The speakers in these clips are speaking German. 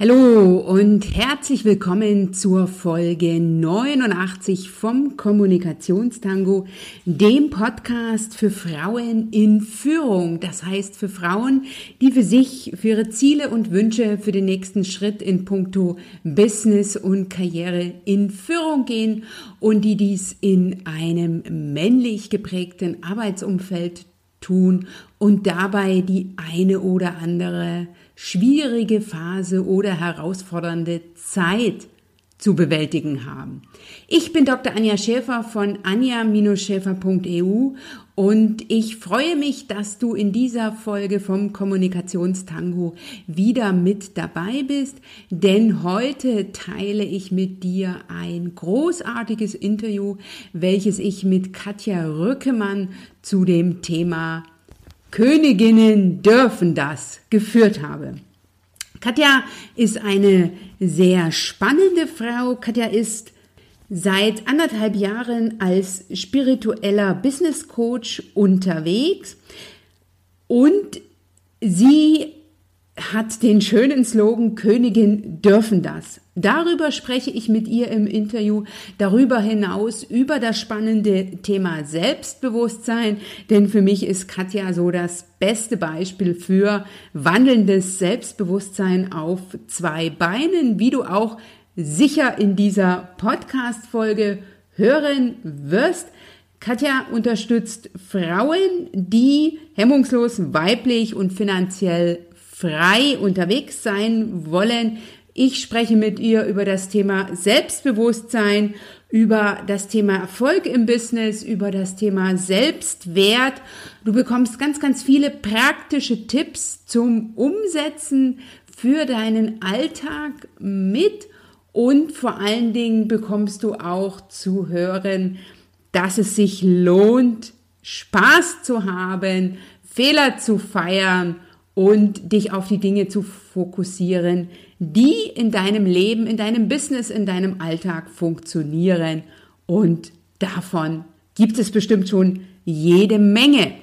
Hallo und herzlich willkommen zur Folge 89 vom Kommunikationstango, dem Podcast für Frauen in Führung. Das heißt für Frauen, die für sich, für ihre Ziele und Wünsche für den nächsten Schritt in puncto Business und Karriere in Führung gehen und die dies in einem männlich geprägten Arbeitsumfeld tun und dabei die eine oder andere schwierige Phase oder herausfordernde Zeit zu bewältigen haben. Ich bin Dr. Anja Schäfer von anja-schäfer.eu und ich freue mich, dass du in dieser Folge vom Kommunikationstango wieder mit dabei bist, denn heute teile ich mit dir ein großartiges Interview, welches ich mit Katja Rückemann zu dem Thema Königinnen dürfen das geführt habe. Katja ist eine sehr spannende Frau. Katja ist seit anderthalb Jahren als spiritueller Business Coach unterwegs und sie hat den schönen Slogan Königin dürfen das. Darüber spreche ich mit ihr im Interview, darüber hinaus über das spannende Thema Selbstbewusstsein, denn für mich ist Katja so das beste Beispiel für wandelndes Selbstbewusstsein auf zwei Beinen, wie du auch sicher in dieser Podcast-Folge hören wirst. Katja unterstützt Frauen, die hemmungslos weiblich und finanziell frei unterwegs sein wollen. Ich spreche mit ihr über das Thema Selbstbewusstsein, über das Thema Erfolg im Business, über das Thema Selbstwert. Du bekommst ganz, ganz viele praktische Tipps zum Umsetzen für deinen Alltag mit und vor allen Dingen bekommst du auch zu hören, dass es sich lohnt, Spaß zu haben, Fehler zu feiern und dich auf die Dinge zu fokussieren, die in deinem Leben, in deinem Business, in deinem Alltag funktionieren. Und davon gibt es bestimmt schon jede Menge.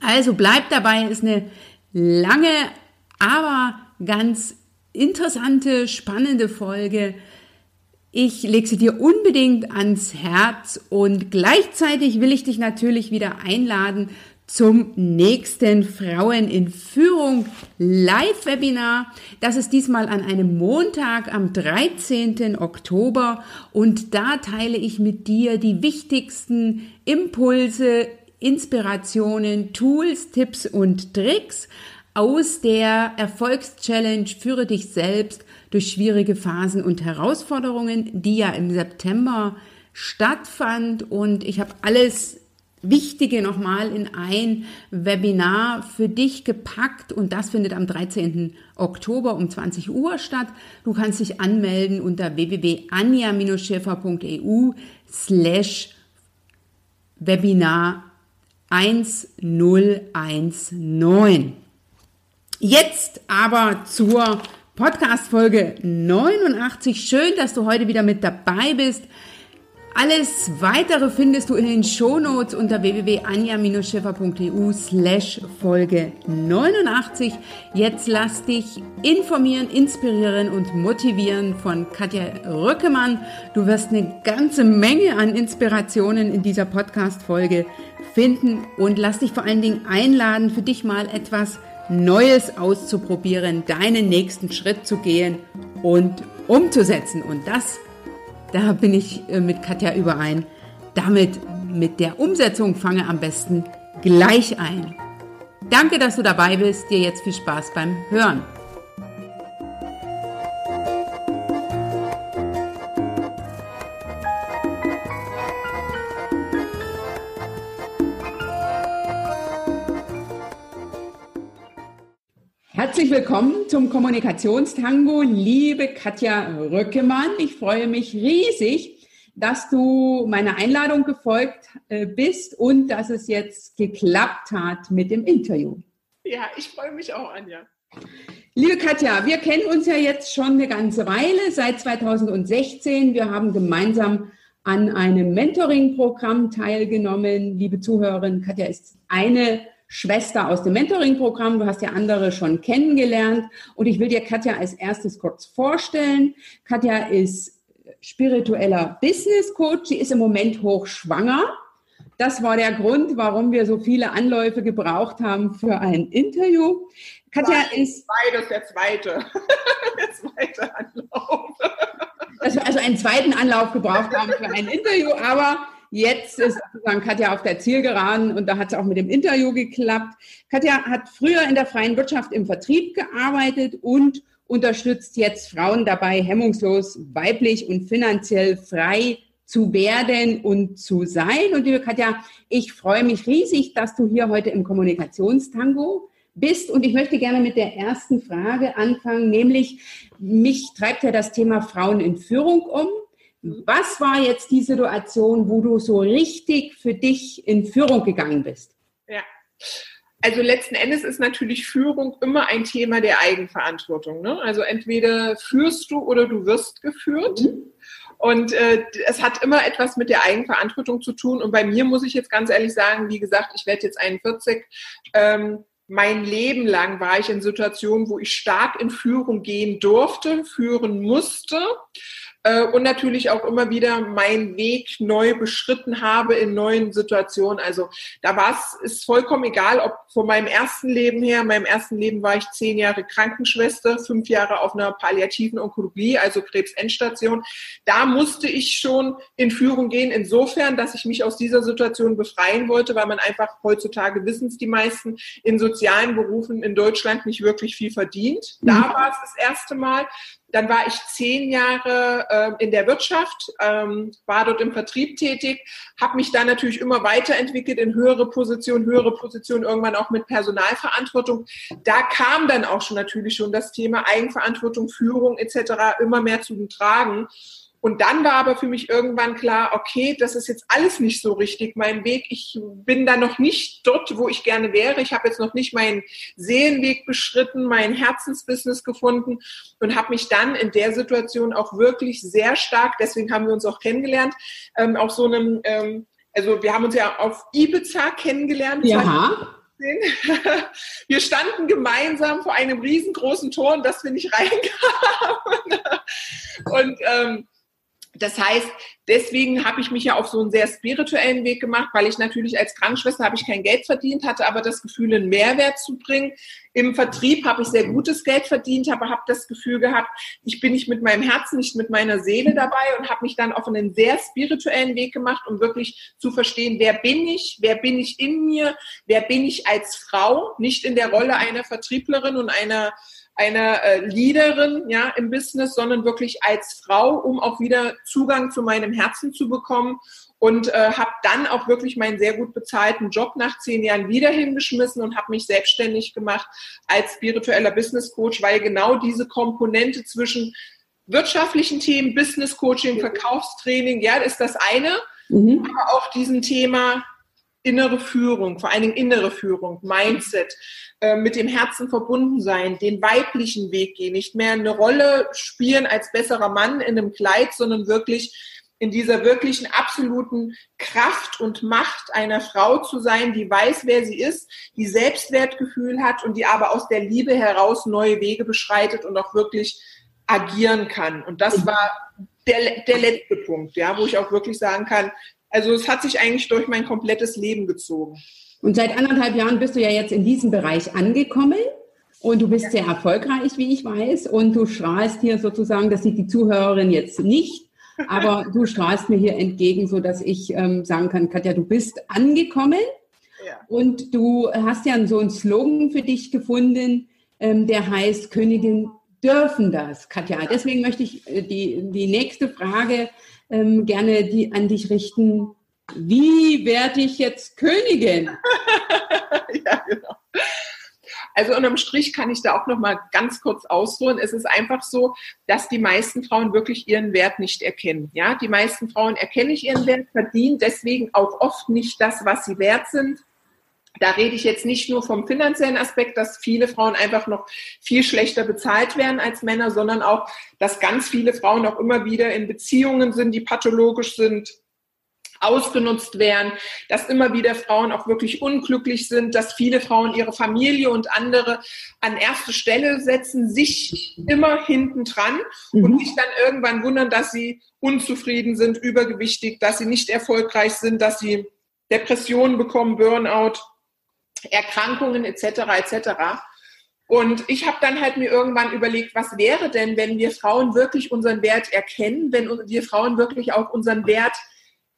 Also bleib dabei, ist eine lange, aber ganz interessante, spannende Folge. Ich lege sie dir unbedingt ans Herz und gleichzeitig will ich dich natürlich wieder einladen zum nächsten Frauen in Führung Live-Webinar. Das ist diesmal an einem Montag am 13. Oktober und da teile ich mit dir die wichtigsten Impulse, Inspirationen, Tools, Tipps und Tricks aus der Erfolgschallenge Führe dich selbst durch schwierige Phasen und Herausforderungen, die ja im September stattfand und ich habe alles Wichtige nochmal in ein Webinar für dich gepackt und das findet am 13. Oktober um 20 Uhr statt. Du kannst dich anmelden unter www.anja-schäfer.eu slash Webinar 1019. Jetzt aber zur Podcast Folge 89. Schön, dass du heute wieder mit dabei bist. Alles weitere findest du in den Shownotes unter www.anja-schiffer.eu slash Folge 89. Jetzt lass dich informieren, inspirieren und motivieren von Katja Rückemann. Du wirst eine ganze Menge an Inspirationen in dieser Podcast-Folge finden und lass dich vor allen Dingen einladen, für dich mal etwas Neues auszuprobieren, deinen nächsten Schritt zu gehen und umzusetzen. Und das da bin ich äh, mit Katja überein. Damit mit der Umsetzung fange am besten gleich ein. Danke, dass du dabei bist. Dir jetzt viel Spaß beim Hören. Herzlich willkommen zum Kommunikationstango, liebe Katja Röckemann. Ich freue mich riesig, dass du meiner Einladung gefolgt äh, bist und dass es jetzt geklappt hat mit dem Interview. Ja, ich freue mich auch, Anja. Liebe Katja, wir kennen uns ja jetzt schon eine ganze Weile, seit 2016. Wir haben gemeinsam an einem Mentoring-Programm teilgenommen. Liebe Zuhörerinnen, Katja ist eine Schwester aus dem Mentoring-Programm. Du hast ja andere schon kennengelernt. Und ich will dir Katja als erstes kurz vorstellen. Katja ist spiritueller Business Coach. Sie ist im Moment hochschwanger. Das war der Grund, warum wir so viele Anläufe gebraucht haben für ein Interview. Katja Nein, ist. Beides der zweite. der zweite Anlauf. Dass wir also einen zweiten Anlauf gebraucht haben für ein Interview, aber jetzt ist sozusagen Katja auf der Zielgeraden und da hat es auch mit dem Interview geklappt. Katja hat früher in der freien Wirtschaft im Vertrieb gearbeitet und unterstützt jetzt Frauen dabei, hemmungslos weiblich und finanziell frei zu werden und zu sein. Und liebe Katja, ich freue mich riesig, dass du hier heute im Kommunikationstango bist. Und ich möchte gerne mit der ersten Frage anfangen, nämlich mich treibt ja das Thema Frauen in Führung um. Was war jetzt die Situation, wo du so richtig für dich in Führung gegangen bist? Ja. Also letzten Endes ist natürlich Führung immer ein Thema der Eigenverantwortung. Ne? Also entweder führst du oder du wirst geführt. Mhm. Und äh, es hat immer etwas mit der Eigenverantwortung zu tun. Und bei mir muss ich jetzt ganz ehrlich sagen, wie gesagt, ich werde jetzt 41. Ähm, mein Leben lang war ich in Situationen, wo ich stark in Führung gehen durfte, führen musste und natürlich auch immer wieder meinen Weg neu beschritten habe in neuen Situationen. Also da war es, ist vollkommen egal, ob von meinem ersten Leben her, in meinem ersten Leben war ich zehn Jahre Krankenschwester, fünf Jahre auf einer palliativen Onkologie, also Krebsendstation. Da musste ich schon in Führung gehen, insofern, dass ich mich aus dieser Situation befreien wollte, weil man einfach heutzutage wissen es die meisten in sozialen Berufen in Deutschland nicht wirklich viel verdient. Da mhm. war es das erste Mal. Dann war ich zehn Jahre äh, in der Wirtschaft, ähm, war dort im Vertrieb tätig, habe mich dann natürlich immer weiterentwickelt in höhere Positionen, höhere Positionen, irgendwann auch mit Personalverantwortung. Da kam dann auch schon natürlich schon das Thema Eigenverantwortung, Führung etc. immer mehr zu tragen. Und dann war aber für mich irgendwann klar, okay, das ist jetzt alles nicht so richtig mein Weg. Ich bin da noch nicht dort, wo ich gerne wäre. Ich habe jetzt noch nicht meinen Seelenweg beschritten, mein Herzensbusiness gefunden und habe mich dann in der Situation auch wirklich sehr stark, deswegen haben wir uns auch kennengelernt, ähm, auf so einem, ähm, also wir haben uns ja auf Ibiza kennengelernt. Ja. Wir standen gemeinsam vor einem riesengroßen Tor, in das wir nicht reinkamen. Und ähm, das heißt, deswegen habe ich mich ja auf so einen sehr spirituellen Weg gemacht, weil ich natürlich als Krankenschwester habe ich kein Geld verdient, hatte aber das Gefühl, einen Mehrwert zu bringen. Im Vertrieb habe ich sehr gutes Geld verdient, aber habe das Gefühl gehabt, ich bin nicht mit meinem Herzen, nicht mit meiner Seele dabei und habe mich dann auf einen sehr spirituellen Weg gemacht, um wirklich zu verstehen, wer bin ich, wer bin ich in mir, wer bin ich als Frau, nicht in der Rolle einer Vertrieblerin und einer einer äh, Leaderin ja, im Business, sondern wirklich als Frau, um auch wieder Zugang zu meinem Herzen zu bekommen. Und äh, habe dann auch wirklich meinen sehr gut bezahlten Job nach zehn Jahren wieder hingeschmissen und habe mich selbstständig gemacht als spiritueller Business Coach, weil genau diese Komponente zwischen wirtschaftlichen Themen, Business Coaching, Verkaufstraining, ja, ist das eine, mhm. aber auch diesem Thema innere Führung, vor allen Dingen innere Führung, Mindset, äh, mit dem Herzen verbunden sein, den weiblichen Weg gehen, nicht mehr eine Rolle spielen als besserer Mann in einem Kleid, sondern wirklich in dieser wirklichen absoluten Kraft und Macht einer Frau zu sein, die weiß, wer sie ist, die Selbstwertgefühl hat und die aber aus der Liebe heraus neue Wege beschreitet und auch wirklich agieren kann. Und das war der, der letzte Punkt, ja, wo ich auch wirklich sagen kann, also es hat sich eigentlich durch mein komplettes Leben gezogen. Und seit anderthalb Jahren bist du ja jetzt in diesem Bereich angekommen. Und du bist ja. sehr erfolgreich, wie ich weiß. Und du strahlst hier sozusagen, das sieht die Zuhörerin jetzt nicht, aber du strahlst mir hier entgegen, so dass ich ähm, sagen kann, Katja, du bist angekommen. Ja. Und du hast ja so einen Slogan für dich gefunden, ähm, der heißt, Königin dürfen das, Katja. Deswegen möchte ich äh, die, die nächste Frage ähm, gerne die, an dich richten. Wie werde ich jetzt Königin? ja, genau. Also unterm Strich kann ich da auch noch mal ganz kurz ausholen. Es ist einfach so, dass die meisten Frauen wirklich ihren Wert nicht erkennen. Ja, die meisten Frauen erkennen nicht ihren Wert, verdienen deswegen auch oft nicht das, was sie wert sind. Da rede ich jetzt nicht nur vom finanziellen Aspekt, dass viele Frauen einfach noch viel schlechter bezahlt werden als Männer, sondern auch, dass ganz viele Frauen auch immer wieder in Beziehungen sind, die pathologisch sind, ausgenutzt werden, dass immer wieder Frauen auch wirklich unglücklich sind, dass viele Frauen ihre Familie und andere an erste Stelle setzen, sich immer hinten dran mhm. und sich dann irgendwann wundern, dass sie unzufrieden sind, übergewichtig, dass sie nicht erfolgreich sind, dass sie Depressionen bekommen, Burnout, Erkrankungen etc. etc. Und ich habe dann halt mir irgendwann überlegt, was wäre denn, wenn wir Frauen wirklich unseren Wert erkennen, wenn wir Frauen wirklich auch unseren Wert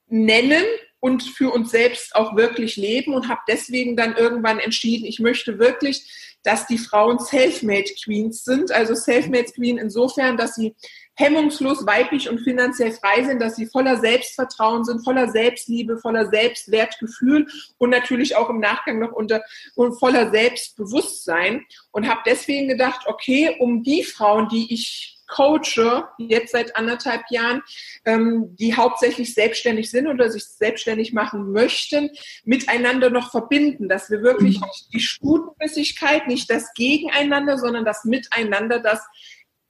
nennen und für uns selbst auch wirklich leben und habe deswegen dann irgendwann entschieden, ich möchte wirklich, dass die Frauen Self-Made Queens sind. Also Self-Made Queen insofern, dass sie hemmungslos weiblich und finanziell frei sind, dass sie voller Selbstvertrauen sind, voller Selbstliebe, voller Selbstwertgefühl und natürlich auch im Nachgang noch unter und voller Selbstbewusstsein und habe deswegen gedacht, okay, um die Frauen, die ich coache, jetzt seit anderthalb Jahren, ähm, die hauptsächlich selbstständig sind oder sich selbstständig machen möchten, miteinander noch verbinden, dass wir wirklich mhm. die Stutenbissigkeit, nicht das Gegeneinander, sondern das Miteinander, das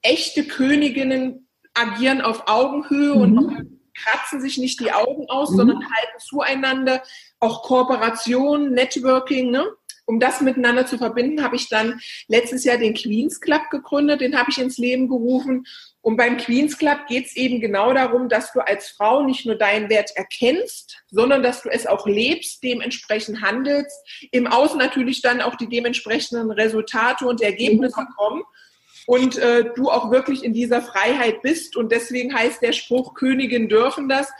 echte Königinnen agieren auf Augenhöhe mhm. und kratzen sich nicht die Augen aus, mhm. sondern halten zueinander, auch Kooperation, Networking, ne? um das miteinander zu verbinden, habe ich dann letztes Jahr den Queens Club gegründet, den habe ich ins Leben gerufen. Und beim Queens Club geht es eben genau darum, dass du als Frau nicht nur deinen Wert erkennst, sondern dass du es auch lebst, dementsprechend handelst, im Außen natürlich dann auch die dementsprechenden Resultate und Ergebnisse kommen und äh, du auch wirklich in dieser Freiheit bist. Und deswegen heißt der Spruch, Königin dürfen das,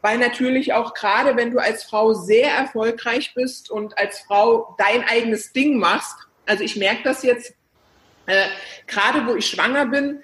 weil natürlich auch gerade, wenn du als Frau sehr erfolgreich bist und als Frau dein eigenes Ding machst, also ich merke das jetzt, äh, gerade wo ich schwanger bin,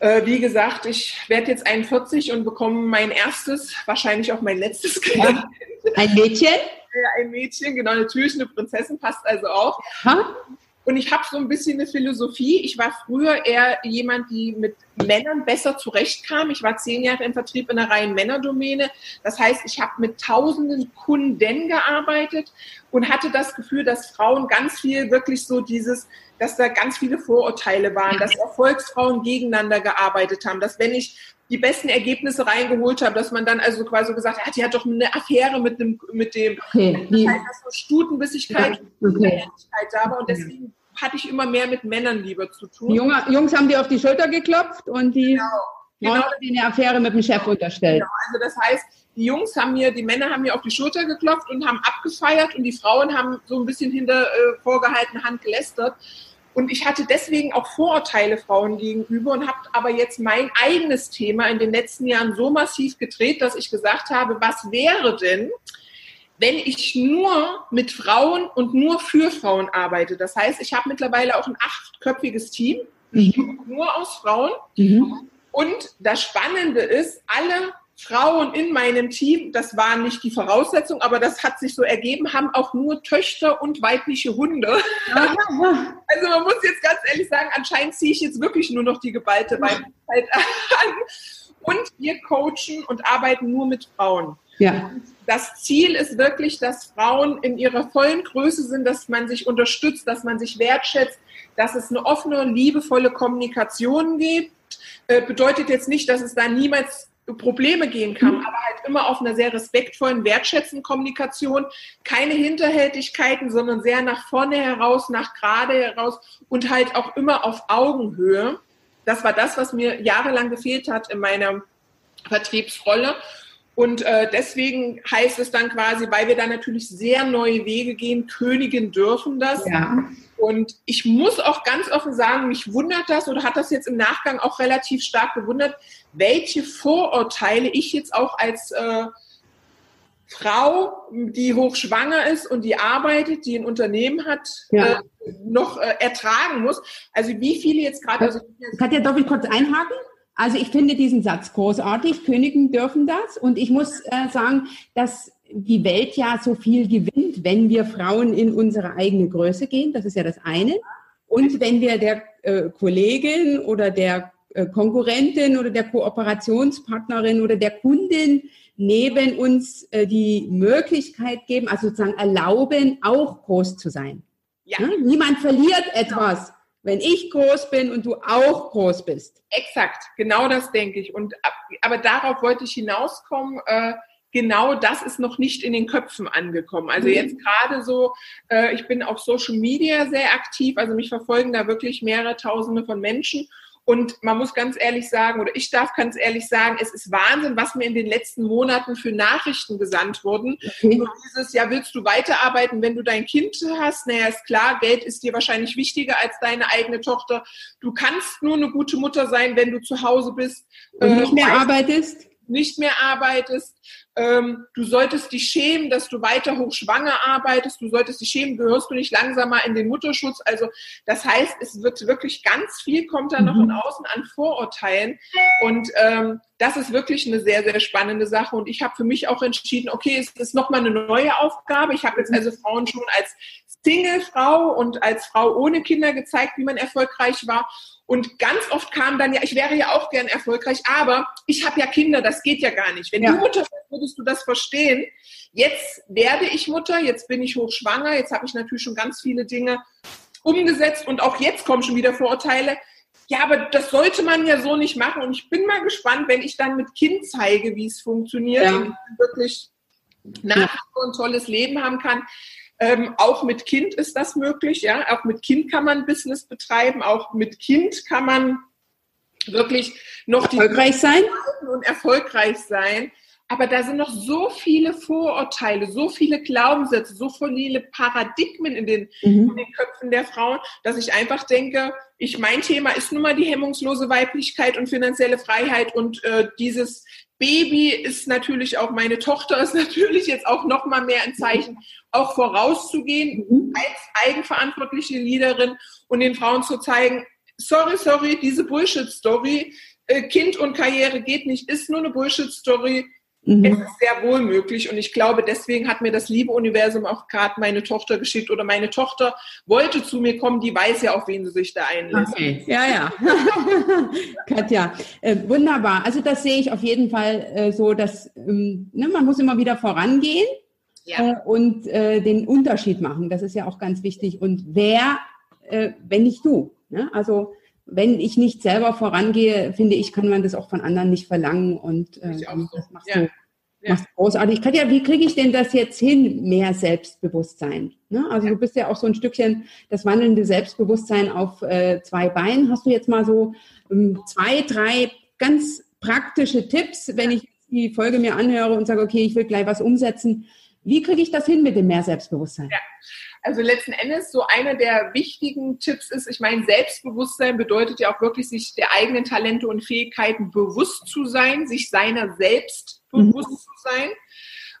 äh, wie gesagt, ich werde jetzt 41 und bekomme mein erstes, wahrscheinlich auch mein letztes Kind. Ja. Ein Mädchen? Ja, ein Mädchen, genau, natürlich eine Prinzessin passt also auch. Ha? Und ich habe so ein bisschen eine Philosophie. Ich war früher eher jemand, die mit Männern besser zurechtkam. Ich war zehn Jahre im Vertrieb in einer reinen Männerdomäne. Das heißt, ich habe mit tausenden Kunden gearbeitet und hatte das Gefühl, dass Frauen ganz viel wirklich so dieses, dass da ganz viele Vorurteile waren, dass Erfolgsfrauen gegeneinander gearbeitet haben, dass wenn ich die besten Ergebnisse reingeholt habe, dass man dann also quasi gesagt hat, die hat doch eine Affäre mit dem, mit dem, okay. das heißt, dass so Stutenbissigkeit okay. da war und deswegen hatte ich immer mehr mit Männern lieber zu tun. Die Junge, Jungs haben die auf die Schulter geklopft und die genau. Genau. haben die eine Affäre mit dem Chef unterstellt. Genau. Also das heißt, die Jungs haben mir, die Männer haben mir auf die Schulter geklopft und haben abgefeiert und die Frauen haben so ein bisschen hinter äh, vorgehaltener Hand gelästert. Und ich hatte deswegen auch Vorurteile Frauen gegenüber und habe aber jetzt mein eigenes Thema in den letzten Jahren so massiv gedreht, dass ich gesagt habe, was wäre denn, wenn ich nur mit Frauen und nur für Frauen arbeite? Das heißt, ich habe mittlerweile auch ein achtköpfiges Team, mhm. nur aus Frauen. Mhm. Und das Spannende ist, alle Frauen in meinem Team, das war nicht die Voraussetzung, aber das hat sich so ergeben, haben auch nur Töchter und weibliche Hunde. also man muss jetzt ganz ehrlich sagen, anscheinend ziehe ich jetzt wirklich nur noch die geballte Weiblichkeit an. Und wir coachen und arbeiten nur mit Frauen. Ja. Das Ziel ist wirklich, dass Frauen in ihrer vollen Größe sind, dass man sich unterstützt, dass man sich wertschätzt, dass es eine offene, liebevolle Kommunikation gibt. Äh, bedeutet jetzt nicht, dass es da niemals Probleme gehen kann, mhm. aber halt immer auf einer sehr respektvollen, wertschätzenden Kommunikation, keine Hinterhältigkeiten, sondern sehr nach vorne heraus, nach gerade heraus und halt auch immer auf Augenhöhe. Das war das, was mir jahrelang gefehlt hat in meiner Vertriebsrolle. Und äh, deswegen heißt es dann quasi, weil wir da natürlich sehr neue Wege gehen, Königin dürfen das. Ja. Und ich muss auch ganz offen sagen, mich wundert das oder hat das jetzt im Nachgang auch relativ stark gewundert, welche Vorurteile ich jetzt auch als äh, Frau, die hochschwanger ist und die arbeitet, die ein Unternehmen hat, ja. äh, noch äh, ertragen muss. Also wie viele jetzt gerade... Also, Katja, darf ich kurz einhaken? Also ich finde diesen Satz großartig. Königen dürfen das. Und ich muss äh, sagen, dass die Welt ja so viel gewinnt, wenn wir Frauen in unsere eigene Größe gehen. Das ist ja das eine. Und wenn wir der äh, Kollegin oder der äh, Konkurrentin oder der Kooperationspartnerin oder der Kundin neben uns äh, die Möglichkeit geben, also sozusagen erlauben, auch groß zu sein. Ja. ja? Niemand verliert etwas wenn ich groß bin und du auch groß bist. Exakt, genau das denke ich. Und aber darauf wollte ich hinauskommen. Äh, genau das ist noch nicht in den Köpfen angekommen. Also mhm. jetzt gerade so, äh, ich bin auf Social Media sehr aktiv, also mich verfolgen da wirklich mehrere Tausende von Menschen. Und man muss ganz ehrlich sagen, oder ich darf ganz ehrlich sagen, es ist Wahnsinn, was mir in den letzten Monaten für Nachrichten gesandt wurden. Okay. Dieses, ja, willst du weiterarbeiten, wenn du dein Kind hast? Naja, ist klar, Geld ist dir wahrscheinlich wichtiger als deine eigene Tochter. Du kannst nur eine gute Mutter sein, wenn du zu Hause bist. Und nicht mehr äh, arbeitest? Nicht mehr arbeitest ähm, du solltest dich schämen, dass du weiter hochschwanger arbeitest, du solltest dich schämen, gehörst du nicht langsam mal in den Mutterschutz. Also das heißt, es wird wirklich ganz viel, kommt da noch mhm. von außen an Vorurteilen. Und ähm, das ist wirklich eine sehr, sehr spannende Sache. Und ich habe für mich auch entschieden, okay, es ist nochmal eine neue Aufgabe. Ich habe jetzt also Frauen schon als Single-Frau und als Frau ohne Kinder gezeigt, wie man erfolgreich war. Und ganz oft kam dann ja, ich wäre ja auch gern erfolgreich, aber ich habe ja Kinder, das geht ja gar nicht. Wenn ja. du Mutter bist, würdest du das verstehen. Jetzt werde ich Mutter, jetzt bin ich hochschwanger, jetzt habe ich natürlich schon ganz viele Dinge umgesetzt und auch jetzt kommen schon wieder Vorurteile. Ja, aber das sollte man ja so nicht machen. Und ich bin mal gespannt, wenn ich dann mit Kind zeige, wie es funktioniert ja. und wirklich nach ja. ein tolles Leben haben kann. Ähm, auch mit Kind ist das möglich, ja. Auch mit Kind kann man Business betreiben, auch mit Kind kann man wirklich noch erfolgreich sein und erfolgreich sein. Aber da sind noch so viele Vorurteile, so viele Glaubenssätze, so viele Paradigmen in den, mhm. in den Köpfen der Frauen, dass ich einfach denke, ich, mein Thema ist nun mal die hemmungslose Weiblichkeit und finanzielle Freiheit und äh, dieses Baby ist natürlich auch meine Tochter ist natürlich jetzt auch noch mal mehr ein Zeichen, auch vorauszugehen mhm. als eigenverantwortliche Leaderin und den Frauen zu zeigen, sorry, sorry, diese Bullshit-Story, äh, Kind und Karriere geht nicht, ist nur eine Bullshit-Story. Mhm. Es ist sehr wohl möglich und ich glaube, deswegen hat mir das liebe Universum auch gerade meine Tochter geschickt oder meine Tochter wollte zu mir kommen, die weiß ja, auf wen sie sich da einlässt. Okay, ja, ja. Katja, äh, wunderbar. Also das sehe ich auf jeden Fall äh, so, dass ähm, ne, man muss immer wieder vorangehen ja. äh, und äh, den Unterschied machen. Das ist ja auch ganz wichtig. Und wer, äh, wenn nicht du? Ne? Also wenn ich nicht selber vorangehe, finde ich, kann man das auch von anderen nicht verlangen und äh, das machst ja. du ja. machst großartig. Katja, wie kriege ich denn das jetzt hin, mehr Selbstbewusstsein? Ne? Also ja. du bist ja auch so ein Stückchen das wandelnde Selbstbewusstsein auf äh, zwei Beinen. Hast du jetzt mal so ähm, zwei, drei ganz praktische Tipps, wenn ich die Folge mir anhöre und sage, okay, ich will gleich was umsetzen. Wie kriege ich das hin mit dem mehr Selbstbewusstsein? Ja. Also letzten Endes so einer der wichtigen Tipps ist, ich meine, Selbstbewusstsein bedeutet ja auch wirklich, sich der eigenen Talente und Fähigkeiten bewusst zu sein, sich seiner selbst bewusst mhm. zu sein.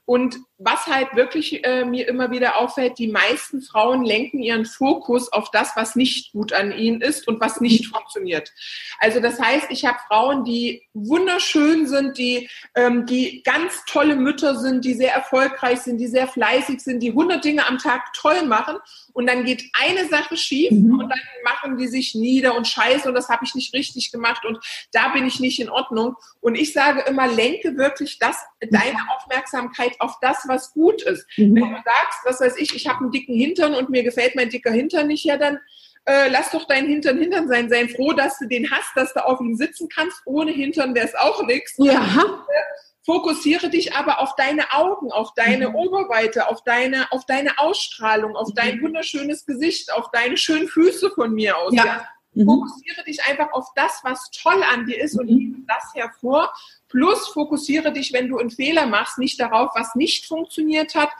Und was halt wirklich äh, mir immer wieder auffällt, die meisten Frauen lenken ihren Fokus auf das, was nicht gut an ihnen ist und was nicht funktioniert. Also das heißt, ich habe Frauen, die wunderschön sind, die, ähm, die ganz tolle Mütter sind, die sehr erfolgreich sind, die sehr fleißig sind, die 100 Dinge am Tag toll machen und dann geht eine Sache schief mhm. und dann machen die sich nieder und scheiße und das habe ich nicht richtig gemacht und da bin ich nicht in Ordnung. Und ich sage immer, lenke wirklich das, deine Aufmerksamkeit auf das, was gut ist. Mhm. Wenn du sagst, was weiß ich, ich habe einen dicken Hintern und mir gefällt mein dicker Hintern nicht, ja dann äh, lass doch deinen Hintern Hintern sein. Sei froh, dass du den hast, dass du auf ihm sitzen kannst. Ohne Hintern wäre es auch nichts. Ja. Fokussiere dich aber auf deine Augen, auf deine mhm. Oberweite, auf deine, auf deine Ausstrahlung, auf mhm. dein wunderschönes Gesicht, auf deine schönen Füße von mir aus. Ja. ja. Mhm. Fokussiere dich einfach auf das, was toll an dir ist und mhm. hebe das hervor. Plus fokussiere dich, wenn du einen Fehler machst, nicht darauf, was nicht funktioniert hat.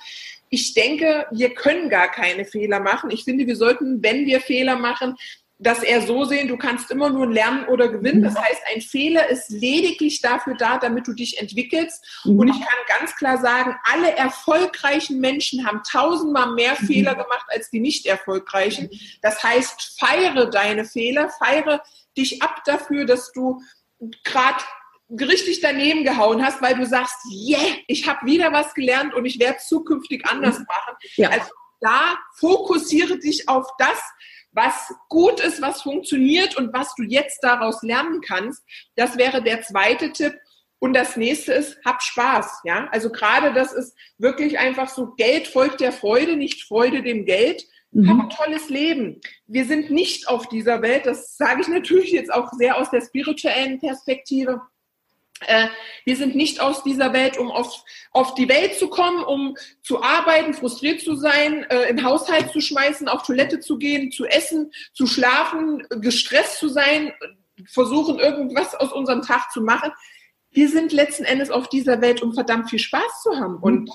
Ich denke, wir können gar keine Fehler machen. Ich finde, wir sollten, wenn wir Fehler machen, das eher so sehen, du kannst immer nur lernen oder gewinnen. Das heißt, ein Fehler ist lediglich dafür da, damit du dich entwickelst. Und ich kann ganz klar sagen, alle erfolgreichen Menschen haben tausendmal mehr Fehler gemacht als die nicht erfolgreichen. Das heißt, feiere deine Fehler, feiere dich ab dafür, dass du gerade richtig daneben gehauen hast, weil du sagst, yeah, ich habe wieder was gelernt und ich werde zukünftig anders machen. Ja. Also da fokussiere dich auf das, was gut ist, was funktioniert und was du jetzt daraus lernen kannst. Das wäre der zweite Tipp. Und das nächste ist, hab Spaß, ja. Also gerade das ist wirklich einfach so, Geld folgt der Freude, nicht Freude dem Geld. Mhm. Hab ein tolles Leben. Wir sind nicht auf dieser Welt, das sage ich natürlich jetzt auch sehr aus der spirituellen Perspektive Äh, wir sind nicht aus dieser Welt, um auf, auf die Welt zu kommen, um zu arbeiten, frustriert zu sein, äh, im Haushalt zu schmeißen, auf Toilette zu gehen, zu essen, zu schlafen, gestresst zu sein, versuchen irgendwas aus unserem Tag zu machen. Wir sind letzten Endes auf dieser Welt, um verdammt viel Spaß zu haben. Und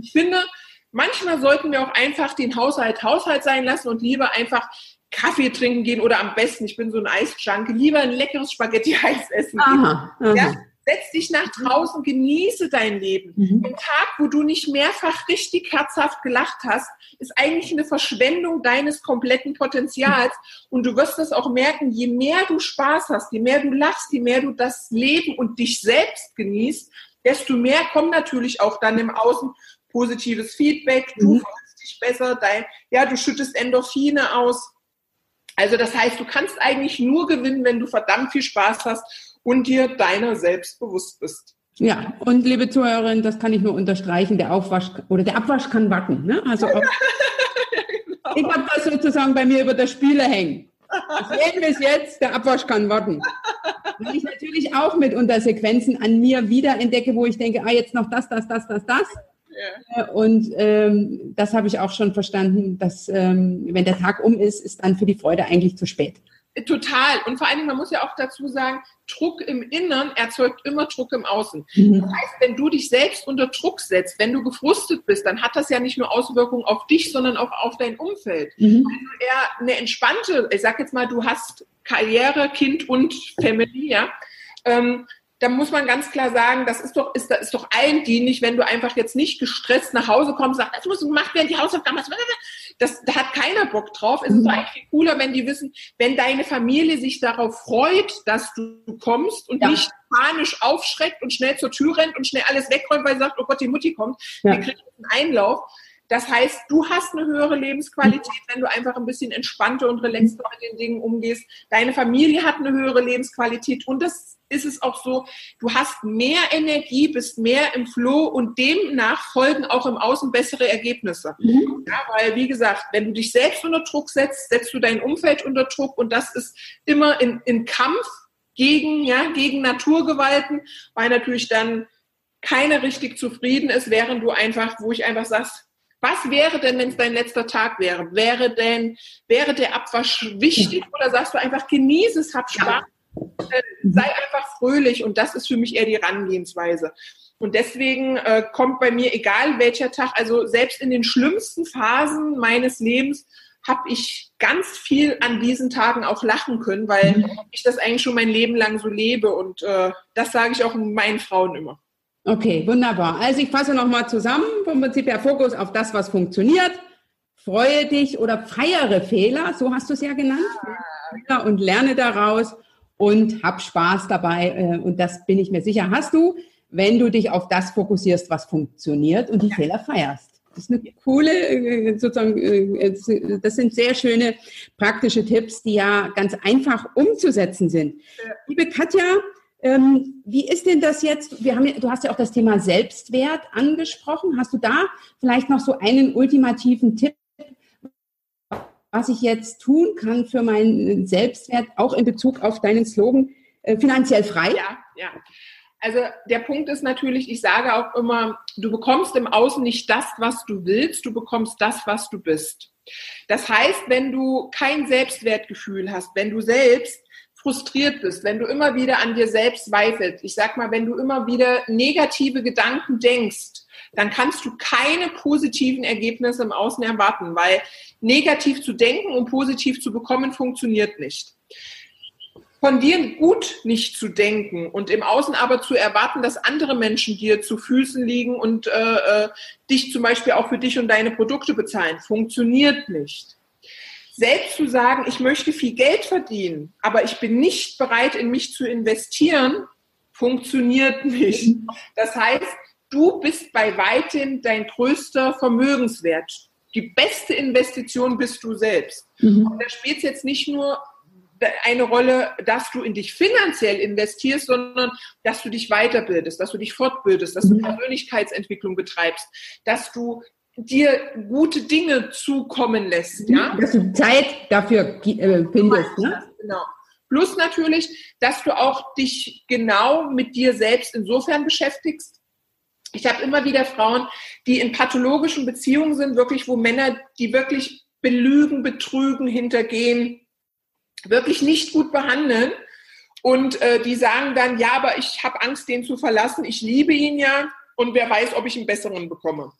ich finde, manchmal sollten wir auch einfach den Haushalt Haushalt sein lassen und lieber einfach Kaffee trinken gehen oder am besten, ich bin so ein Eisjunkie, lieber ein leckeres Spaghetti-Eis essen. Aha, aha. Ja? Setz dich nach draußen, genieße dein Leben. Mhm. Ein Tag, wo du nicht mehrfach richtig herzhaft gelacht hast, ist eigentlich eine Verschwendung deines kompletten Potenzials. Und du wirst es auch merken, je mehr du Spaß hast, je mehr du lachst, je mehr du das Leben und dich selbst genießt, desto mehr kommt natürlich auch dann im Außen positives Feedback. Du mhm. fühlst dich besser, dein, ja, du schüttest Endorphine aus. Also das heißt, du kannst eigentlich nur gewinnen, wenn du verdammt viel Spaß hast und dir deiner selbst bewusst bist. Ja, und liebe Zuhörerin, das kann ich nur unterstreichen, der Aufwasch oder der Abwasch kann warten. Ne? Also auch, genau. ich habe das sozusagen bei mir über der Spüle hängen. Sehen wir es jetzt, der Abwasch kann warten. Weil ich natürlich auch mitunter Sequenzen an mir wieder entdecke, wo ich denke, ah, jetzt noch das, das, das, das, das. Ja. Und ähm, das habe ich auch schon verstanden, dass ähm, wenn der Tag um ist, ist dann für die Freude eigentlich zu spät. Total. Und vor allen Dingen, man muss ja auch dazu sagen, Druck im Innern erzeugt immer Druck im Außen. Mhm. Das heißt, wenn du dich selbst unter Druck setzt, wenn du gefrustet bist, dann hat das ja nicht nur Auswirkungen auf dich, sondern auch auf dein Umfeld. Mhm. Wenn du eher eine entspannte, ich sag jetzt mal, du hast Karriere, Kind und Family, ja, ähm, da muss man ganz klar sagen, das ist doch, ist, das ist doch allen dienlich, wenn du einfach jetzt nicht gestresst nach Hause kommst, sagst, das muss gemacht werden, die Hausaufgaben, das, da hat keiner Bock drauf. Es ist mhm. eigentlich viel cooler, wenn die wissen, wenn deine Familie sich darauf freut, dass du kommst und ja. nicht panisch aufschreckt und schnell zur Tür rennt und schnell alles wegräumt, weil sie sagt, oh Gott, die Mutti kommt, ja. wir kriegen einen Einlauf. Das heißt, du hast eine höhere Lebensqualität, wenn du einfach ein bisschen entspannter und relaxter mit den Dingen umgehst. Deine Familie hat eine höhere Lebensqualität und das ist es auch so, du hast mehr Energie, bist mehr im Flow und demnach folgen auch im Außen bessere Ergebnisse. Mhm. Ja, weil, wie gesagt, wenn du dich selbst unter Druck setzt, setzt du dein Umfeld unter Druck und das ist immer in, in Kampf gegen, ja, gegen Naturgewalten, weil natürlich dann keiner richtig zufrieden ist, während du einfach, wo ich einfach sagst, was wäre denn, wenn es dein letzter Tag wäre? Wäre denn, wäre der Abwasch wichtig oder sagst du einfach, genieße es, hab Spaß, ja. äh, sei einfach fröhlich und das ist für mich eher die Herangehensweise. Und deswegen äh, kommt bei mir, egal welcher Tag, also selbst in den schlimmsten Phasen meines Lebens, habe ich ganz viel an diesen Tagen auch lachen können, weil mhm. ich das eigentlich schon mein Leben lang so lebe. Und äh, das sage ich auch meinen Frauen immer. Okay, wunderbar. Also ich fasse nochmal zusammen. Vom Prinzip her Fokus auf das, was funktioniert. Freue dich oder feiere Fehler, so hast du es ja genannt. Ja. Und lerne daraus und hab Spaß dabei. Äh, und das bin ich mir sicher, hast du, wenn du dich auf das fokussierst, was funktioniert und die ja. Fehler feierst. Das ist eine coole, äh, sozusagen, äh, das sind sehr schöne praktische Tipps, die ja ganz einfach umzusetzen sind. Ja. Liebe Katja, ähm, wie ist denn das jetzt? Wir haben, du hast ja auch das Thema Selbstwert angesprochen. Hast du da vielleicht noch so einen ultimativen Tipp, was ich jetzt tun kann für meinen Selbstwert, auch in Bezug auf deinen Slogan, äh, finanziell frei? Ja, ja. Also der Punkt ist natürlich, ich sage auch immer, du bekommst im Außen nicht das, was du willst, du bekommst das, was du bist. Das heißt, wenn du kein Selbstwertgefühl hast, wenn du selbst frustriert bist, wenn du immer wieder an dir selbst zweifelst, ich sag mal, wenn du immer wieder negative Gedanken denkst, dann kannst du keine positiven Ergebnisse im Außen erwarten, weil negativ zu denken und positiv zu bekommen funktioniert nicht. Von dir gut nicht zu denken und im Außen aber zu erwarten, dass andere Menschen dir zu Füßen liegen und äh, äh dich zum Beispiel auch für dich und deine Produkte bezahlen, funktioniert nicht selbst zu sagen, ich möchte viel Geld verdienen, aber ich bin nicht bereit, in mich zu investieren, funktioniert nicht. Das heißt, du bist bei weitem dein größter Vermögenswert. Die beste Investition bist du selbst. Mhm. Und da spielt es jetzt nicht nur eine Rolle, dass du in dich finanziell investierst, sondern dass du dich weiterbildest, dass du dich fortbildest, dass du mhm. Persönlichkeitsentwicklung betreibst, dass du dir gute Dinge zukommen lässt. Ja? Dass du Zeit dafür äh, findest. Ne? Genau. Plus natürlich, dass du auch dich genau mit dir selbst insofern beschäftigst. Ich habe immer wieder Frauen, die in pathologischen Beziehungen sind, wirklich, wo Männer, die wirklich belügen, betrügen, hintergehen, wirklich nicht gut behandeln. Und äh, die sagen dann, ja, aber ich habe Angst, den zu verlassen. Ich liebe ihn ja und wer weiß, ob ich einen besseren bekomme.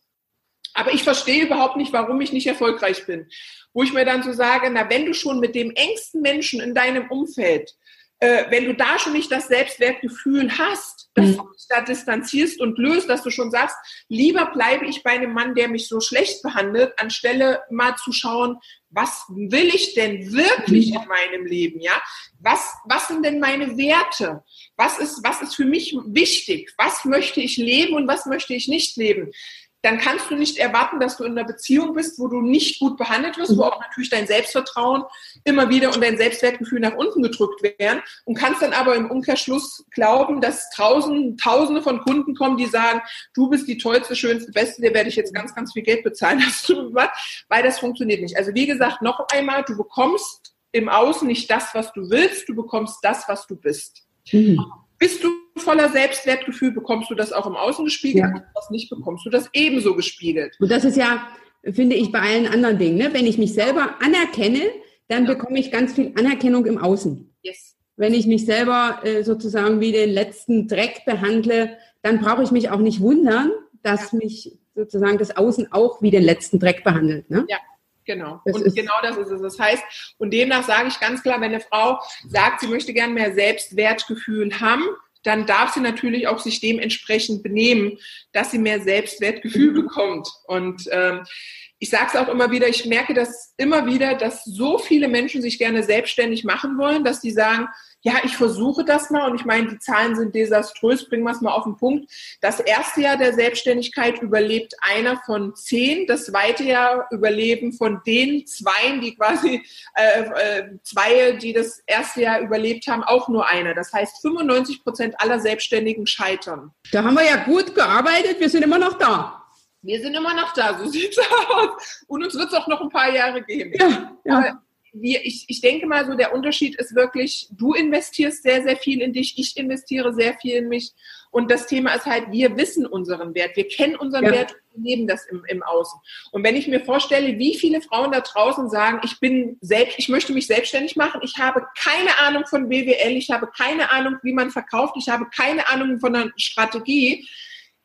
Aber ich verstehe überhaupt nicht, warum ich nicht erfolgreich bin. Wo ich mir dann so sage, na, wenn du schon mit dem engsten Menschen in deinem Umfeld, äh, wenn du da schon nicht das Selbstwertgefühl hast, dass mhm. du dich da distanzierst und löst, dass du schon sagst, lieber bleibe ich bei einem Mann, der mich so schlecht behandelt, anstelle mal zu schauen, was will ich denn wirklich mhm. in meinem Leben, ja? Was, was sind denn meine Werte? Was ist, was ist für mich wichtig? Was möchte ich leben und was möchte ich nicht leben? Dann kannst du nicht erwarten, dass du in einer Beziehung bist, wo du nicht gut behandelt wirst, wo auch natürlich dein Selbstvertrauen immer wieder und dein Selbstwertgefühl nach unten gedrückt werden und kannst dann aber im Umkehrschluss glauben, dass tausend, tausende von Kunden kommen, die sagen, du bist die tollste, schönste, beste, der werde ich jetzt ganz, ganz viel Geld bezahlen, hast du was, weil das funktioniert nicht. Also wie gesagt, noch einmal, du bekommst im Außen nicht das, was du willst, du bekommst das, was du bist. Mhm. Bist du voller Selbstwertgefühl, bekommst du das auch im Außen gespiegelt. Ja. das nicht, bekommst du das ebenso gespiegelt. Und das ist ja, finde ich, bei allen anderen Dingen. Ne? Wenn ich mich selber anerkenne, dann ja. bekomme ich ganz viel Anerkennung im Außen. Yes. Wenn ich mich selber äh, sozusagen wie den letzten Dreck behandle, dann brauche ich mich auch nicht wundern, dass ja. mich sozusagen das Außen auch wie den letzten Dreck behandelt. Ne? Ja. Genau. Das und genau das ist es. Das heißt, und demnach sage ich ganz klar, wenn eine Frau sagt, sie möchte gern mehr Selbstwertgefühl haben, dann darf sie natürlich auch sich dementsprechend benehmen, dass sie mehr Selbstwertgefühl mhm. bekommt. Und ähm, ich sage es auch immer wieder, ich merke das immer wieder, dass so viele Menschen sich gerne selbstständig machen wollen, dass die sagen, ja, ich versuche das mal und ich meine, die Zahlen sind desaströs, bringen wir es mal auf den Punkt. Das erste Jahr der Selbstständigkeit überlebt einer von zehn, das zweite Jahr überleben von den zwei, die quasi äh, äh, zwei, die das erste Jahr überlebt haben, auch nur einer. Das heißt, 95 Prozent aller Selbstständigen scheitern. Da haben wir ja gut gearbeitet, wir sind immer noch da. Wir sind immer noch da, so sieht's aus. Und uns wird es auch noch ein paar Jahre geben. Ja, ja wir, ich, ich denke mal so, der Unterschied ist wirklich, du investierst sehr, sehr viel in dich, ich investiere sehr viel in mich. Und das Thema ist halt, wir wissen unseren Wert, wir kennen unseren ja. Wert und leben das im, im Außen. Und wenn ich mir vorstelle, wie viele Frauen da draußen sagen, ich bin selbst, ich möchte mich selbstständig machen, ich habe keine Ahnung von BWL, ich habe keine Ahnung, wie man verkauft, ich habe keine Ahnung von einer Strategie,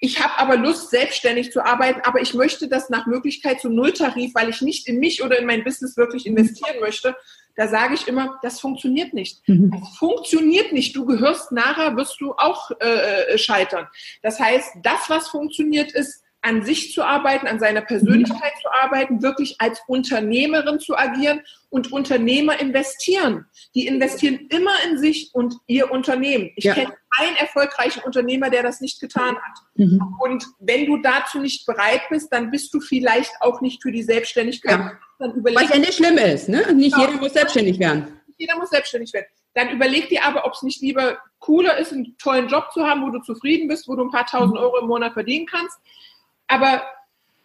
ich habe aber Lust, selbstständig zu arbeiten, aber ich möchte das nach Möglichkeit zum Nulltarif, weil ich nicht in mich oder in mein Business wirklich investieren möchte. Da sage ich immer, das funktioniert nicht. Mhm. Das funktioniert nicht. Du gehörst nachher, wirst du auch äh, äh scheitern. Das heißt, das, was funktioniert, ist, an sich zu arbeiten, an seiner Persönlichkeit zu arbeiten, wirklich als Unternehmerin zu agieren und Unternehmer investieren. Die investieren immer in sich und ihr Unternehmen. Ich ja. kenne keinen erfolgreichen Unternehmer, der das nicht getan hat. Mhm. Und wenn du dazu nicht bereit bist, dann bist du vielleicht auch nicht für die Selbstständigkeit. Ja. Was ja nicht schlimm ist, ne? Nicht ja. jeder muss selbstständig werden. Nicht jeder muss selbstständig werden. Dann überleg dir aber, ob es nicht lieber cooler ist, einen tollen Job zu haben, wo du zufrieden bist, wo du ein paar tausend mhm. Euro im Monat verdienen kannst, aber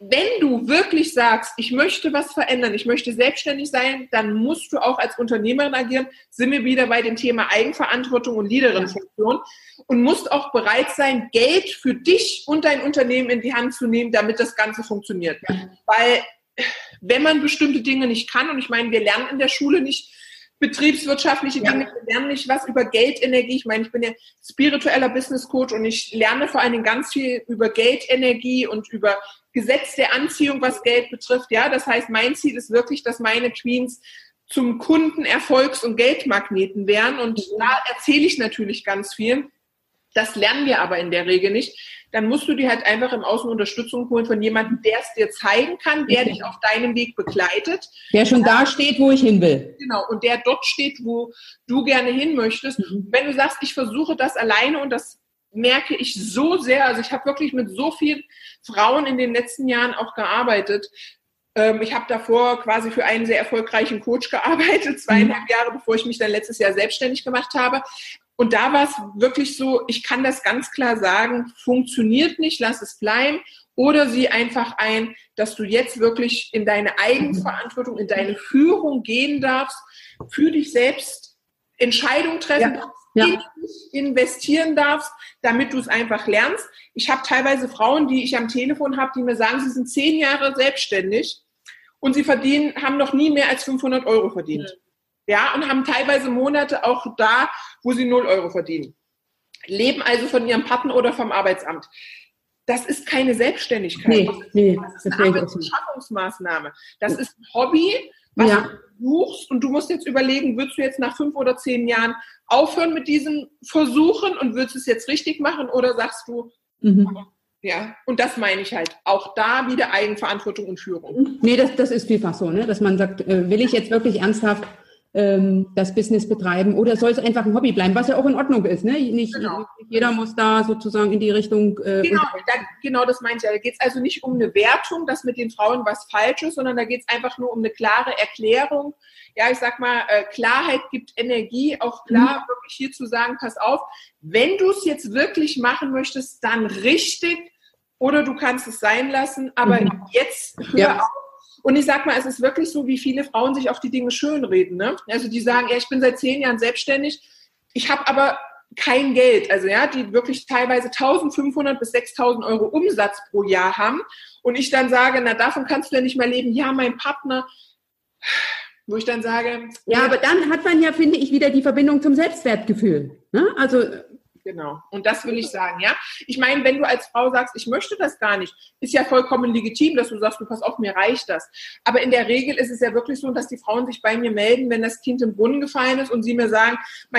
wenn du wirklich sagst, ich möchte was verändern, ich möchte selbstständig sein, dann musst du auch als Unternehmerin agieren. Sind wir wieder bei dem Thema Eigenverantwortung und Leaderin-Funktion und musst auch bereit sein, Geld für dich und dein Unternehmen in die Hand zu nehmen, damit das Ganze funktioniert. Weil wenn man bestimmte Dinge nicht kann, und ich meine, wir lernen in der Schule nicht, betriebswirtschaftliche ja. Dinge. Wir lernen nicht was über Geldenergie. Ich meine, ich bin ja spiritueller Business Coach und ich lerne vor allen Dingen ganz viel über Geldenergie und über Gesetz der Anziehung, was Geld betrifft. Ja, das heißt, mein Ziel ist wirklich, dass meine Queens zum Kunden Erfolgs- und Geldmagneten werden. Und mhm. da erzähle ich natürlich ganz viel. Das lernen wir aber in der Regel nicht dann musst du dir halt einfach im Außen Unterstützung holen von jemandem, der es dir zeigen kann, der dich auf deinem Weg begleitet. Der schon da steht, wo ich hin will. Genau, und der dort steht, wo du gerne hin möchtest. Mhm. Wenn du sagst, ich versuche das alleine und das merke ich so sehr, also ich habe wirklich mit so vielen Frauen in den letzten Jahren auch gearbeitet, ähm, ich habe davor quasi für einen sehr erfolgreichen Coach gearbeitet, zweieinhalb mhm. Jahre, bevor ich mich dann letztes Jahr selbstständig gemacht habe. Und da war es wirklich so, ich kann das ganz klar sagen, funktioniert nicht, lass es bleiben. Oder sieh einfach ein, dass du jetzt wirklich in deine Eigenverantwortung, in deine Führung gehen darfst, für dich selbst Entscheidungen treffen ja. Ja. in dich investieren darfst, damit du es einfach lernst. Ich habe teilweise Frauen, die ich am Telefon habe, die mir sagen, sie sind zehn Jahre selbstständig und sie verdienen, haben noch nie mehr als 500 Euro verdient. Mhm. Ja, und haben teilweise Monate auch da, wo sie 0 Euro verdienen. Leben also von ihrem Partner oder vom Arbeitsamt. Das ist keine Selbstständigkeit. Nee, nee, das ist eine Arbeitsschaffungsmaßnahme. Das ist ein Hobby, was ja. du suchst und du musst jetzt überlegen, würdest du jetzt nach fünf oder zehn Jahren aufhören mit diesen Versuchen und würdest es jetzt richtig machen oder sagst du, mhm. ja, und das meine ich halt. Auch da wieder Eigenverantwortung und Führung. Nee, das, das ist vielfach so, ne? dass man sagt, äh, will ich jetzt wirklich ernsthaft ähm, das Business betreiben oder soll es einfach ein Hobby bleiben, was ja auch in Ordnung ist. Ne? Nicht, genau. jeder muss da sozusagen in die Richtung. Äh, genau, da, genau das meinte ich. Da geht es also nicht um eine Wertung, dass mit den Frauen was falsch ist, sondern da geht es einfach nur um eine klare Erklärung. Ja, ich sag mal, äh, Klarheit gibt Energie, auch klar mhm. wirklich hier zu sagen, pass auf, wenn du es jetzt wirklich machen möchtest, dann richtig oder du kannst es sein lassen, aber mhm. jetzt hör ja. auf und ich sag mal, es ist wirklich so, wie viele Frauen sich auch die Dinge schönreden. Ne? Also die sagen, ja, ich bin seit zehn Jahren selbstständig, ich habe aber kein Geld. Also ja, die wirklich teilweise 1500 bis 6000 Euro Umsatz pro Jahr haben. Und ich dann sage, na davon kannst du ja nicht mehr leben. Ja, mein Partner, wo ich dann sage. Ja, ja, aber dann hat man ja, finde ich, wieder die Verbindung zum Selbstwertgefühl. Ne? Also Genau. Und das will ich sagen, ja. Ich meine, wenn du als Frau sagst, ich möchte das gar nicht, ist ja vollkommen legitim, dass du sagst, du pass auf, mir reicht das. Aber in der Regel ist es ja wirklich so, dass die Frauen sich bei mir melden, wenn das Kind im Brunnen gefallen ist und sie mir sagen,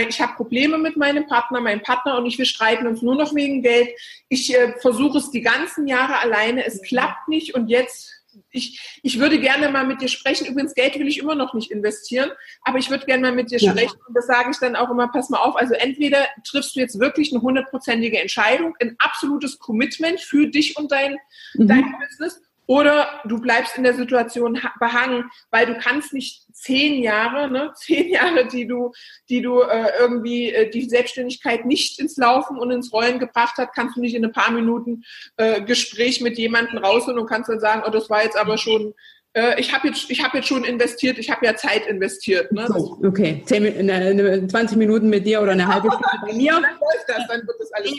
ich habe Probleme mit meinem Partner, meinem Partner und ich, wir streiten uns nur noch wegen Geld. Ich äh, versuche es die ganzen Jahre alleine, es klappt nicht und jetzt ich, ich würde gerne mal mit dir sprechen. Übrigens, Geld will ich immer noch nicht investieren, aber ich würde gerne mal mit dir ja. sprechen. Und das sage ich dann auch immer, pass mal auf. Also entweder triffst du jetzt wirklich eine hundertprozentige Entscheidung, ein absolutes Commitment für dich und dein, mhm. dein Business oder du bleibst in der Situation behangen, weil du kannst nicht zehn Jahre, ne, zehn Jahre, die du, die du äh, irgendwie äh, die Selbstständigkeit nicht ins Laufen und ins Rollen gebracht hat, kannst du nicht in ein paar Minuten äh, Gespräch mit jemandem rausholen und kannst dann sagen, oh, das war jetzt aber schon äh, ich habe jetzt, ich hab jetzt schon investiert, ich habe ja Zeit investiert. Ne? So, okay, 10, 20 Minuten mit dir oder eine halbe Stunde bei mir. Dann läuft das, dann wird das alles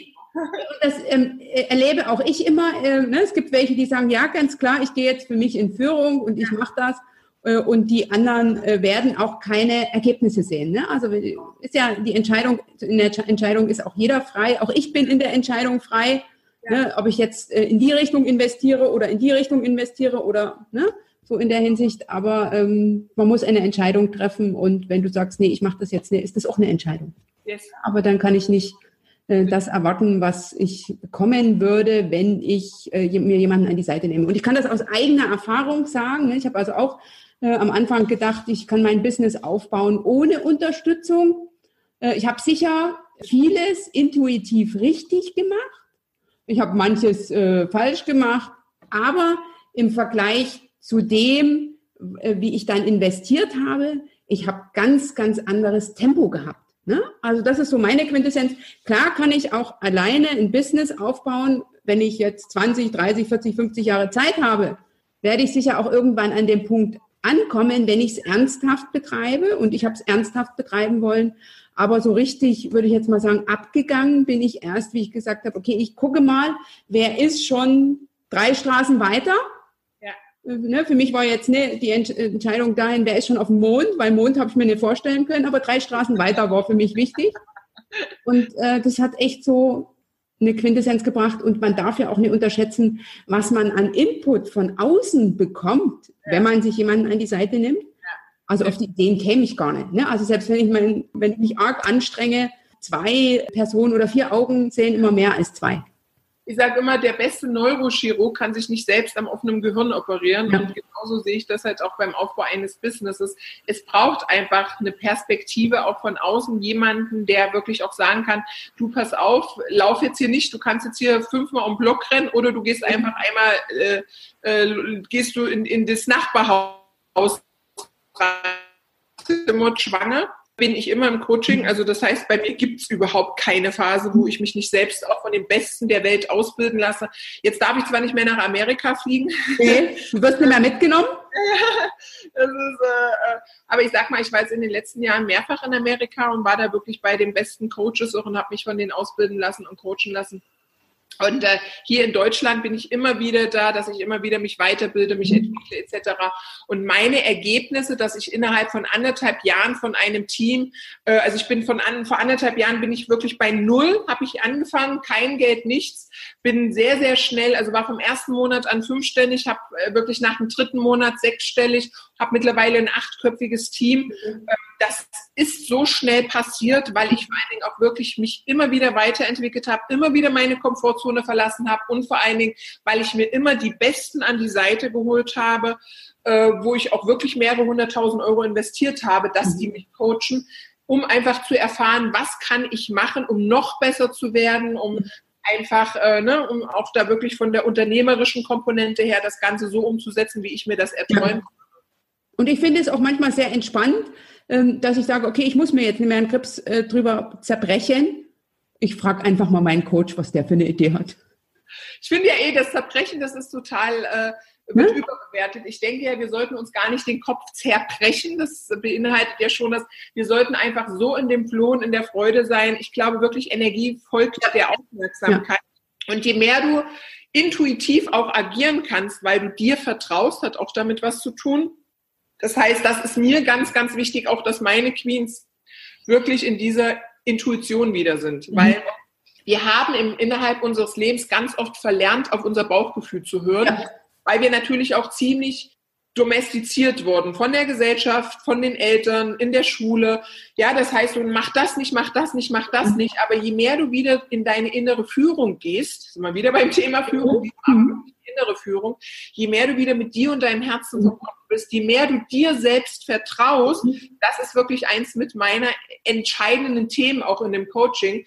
das ähm, erlebe auch ich immer. Äh, ne? Es gibt welche, die sagen, ja, ganz klar, ich gehe jetzt für mich in Führung und ich mache das. Äh, und die anderen äh, werden auch keine Ergebnisse sehen. Ne? Also ist ja die Entscheidung, in der Entscheidung ist auch jeder frei. Auch ich bin in der Entscheidung frei, ja. ne? ob ich jetzt in die Richtung investiere oder in die Richtung investiere oder ne? So in der Hinsicht. Aber ähm, man muss eine Entscheidung treffen und wenn du sagst, nee, ich mache das jetzt, nee, ist das auch eine Entscheidung. Yes. Aber dann kann ich nicht äh, das erwarten, was ich bekommen würde, wenn ich äh, mir jemanden an die Seite nehme. Und ich kann das aus eigener Erfahrung sagen. Ne? Ich habe also auch äh, am Anfang gedacht, ich kann mein Business aufbauen ohne Unterstützung. Äh, ich habe sicher vieles intuitiv richtig gemacht. Ich habe manches äh, falsch gemacht, aber im Vergleich zu dem, äh, wie ich dann investiert habe, ich habe ganz, ganz anderes Tempo gehabt. Ne? Also das ist so meine Quintessenz. Klar kann ich auch alleine ein Business aufbauen, wenn ich jetzt 20, 30, 40, 50 Jahre Zeit habe, werde ich sicher auch irgendwann an dem Punkt ankommen, wenn ich es ernsthaft betreibe. Und ich habe es ernsthaft betreiben wollen. Aber so richtig, würde ich jetzt mal sagen, abgegangen bin ich erst, wie ich gesagt habe, okay, ich gucke mal, wer ist schon drei Straßen weiter Ne, für mich war jetzt ne, die Entscheidung dahin, wer ist schon auf dem Mond, weil Mond habe ich mir nicht vorstellen können, aber drei Straßen weiter war für mich wichtig. Und äh, das hat echt so eine Quintessenz gebracht und man darf ja auch nicht unterschätzen, was man an Input von außen bekommt, ja. wenn man sich jemanden an die Seite nimmt. Also auf die Ideen käme ich gar nicht. Ne? Also selbst wenn ich, mein, wenn ich mich arg anstrenge, zwei Personen oder vier Augen sehen immer mehr als zwei ich sage immer, der beste Neurochirurg kann sich nicht selbst am offenen Gehirn operieren. Ja. Und genauso sehe ich das halt auch beim Aufbau eines Businesses. Es braucht einfach eine Perspektive auch von außen, jemanden, der wirklich auch sagen kann, du pass auf, lauf jetzt hier nicht, du kannst jetzt hier fünfmal um Block rennen oder du gehst einfach einmal, äh, äh, gehst du in, in das Nachbarhaus rein, schwanger bin ich immer im Coaching. Also das heißt, bei mir gibt es überhaupt keine Phase, wo ich mich nicht selbst auch von den Besten der Welt ausbilden lasse. Jetzt darf ich zwar nicht mehr nach Amerika fliegen. Okay. Du wirst nicht mehr mitgenommen? ist, äh, aber ich sag mal, ich war jetzt in den letzten Jahren mehrfach in Amerika und war da wirklich bei den besten Coaches auch und habe mich von denen ausbilden lassen und coachen lassen. Und äh, hier in Deutschland bin ich immer wieder da, dass ich immer wieder mich weiterbilde, mich mhm. entwickle etc. Und meine Ergebnisse, dass ich innerhalb von anderthalb Jahren von einem Team, äh, also ich bin von an, vor anderthalb Jahren bin ich wirklich bei null, habe ich angefangen, kein Geld, nichts, bin sehr sehr schnell, also war vom ersten Monat an fünfstellig, habe äh, wirklich nach dem dritten Monat sechsstellig, habe mittlerweile ein achtköpfiges Team. Mhm. Das ist so schnell passiert, weil ich vor allen Dingen auch wirklich mich immer wieder weiterentwickelt habe, immer wieder meine Komfortzone verlassen habe und vor allen Dingen, weil ich mir immer die Besten an die Seite geholt habe, äh, wo ich auch wirklich mehrere hunderttausend Euro investiert habe, dass die mich coachen, um einfach zu erfahren, was kann ich machen, um noch besser zu werden, um einfach, äh, ne, um auch da wirklich von der unternehmerischen Komponente her das Ganze so umzusetzen, wie ich mir das erträume. Und ich finde es auch manchmal sehr entspannt, ähm, dass ich sage, okay, ich muss mir jetzt nicht mehr einen Grips äh, drüber zerbrechen. Ich frage einfach mal meinen Coach, was der für eine Idee hat. Ich finde ja eh, das Zerbrechen, das ist total äh, wird hm? überbewertet. Ich denke ja, wir sollten uns gar nicht den Kopf zerbrechen. Das beinhaltet ja schon, dass wir sollten einfach so in dem Floh und in der Freude sein. Ich glaube wirklich, Energie folgt der Aufmerksamkeit. Ja. Und je mehr du intuitiv auch agieren kannst, weil du dir vertraust, hat auch damit was zu tun, das heißt, das ist mir ganz, ganz wichtig, auch dass meine Queens wirklich in dieser Intuition wieder sind, mhm. weil wir haben im, innerhalb unseres Lebens ganz oft verlernt, auf unser Bauchgefühl zu hören, ja. weil wir natürlich auch ziemlich domestiziert wurden von der Gesellschaft, von den Eltern, in der Schule. Ja, das heißt, du mach das nicht, mach das nicht, mach das mhm. nicht. Aber je mehr du wieder in deine innere Führung gehst, sind wir wieder beim Thema Führung, mhm innere Führung, je mehr du wieder mit dir und deinem Herzen verbunden bist, je mehr du dir selbst vertraust, mhm. das ist wirklich eins mit meiner entscheidenden Themen auch in dem Coaching,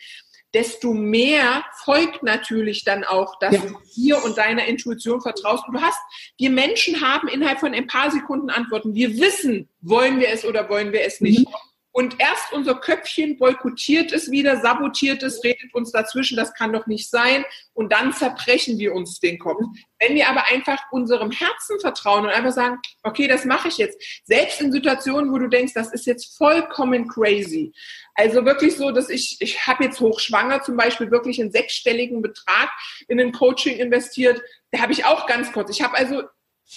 desto mehr folgt natürlich dann auch, dass ja. du dir und deiner Intuition vertraust. Und du hast, wir Menschen haben innerhalb von ein paar Sekunden Antworten. Wir wissen, wollen wir es oder wollen wir es nicht. Mhm. Und erst unser Köpfchen boykottiert es wieder, sabotiert es, redet uns dazwischen, das kann doch nicht sein. Und dann zerbrechen wir uns den Kopf. Wenn wir aber einfach unserem Herzen vertrauen und einfach sagen, okay, das mache ich jetzt. Selbst in Situationen, wo du denkst, das ist jetzt vollkommen crazy. Also wirklich so, dass ich, ich habe jetzt hochschwanger zum Beispiel wirklich einen sechsstelligen Betrag in ein Coaching investiert. Da habe ich auch ganz kurz. Ich habe also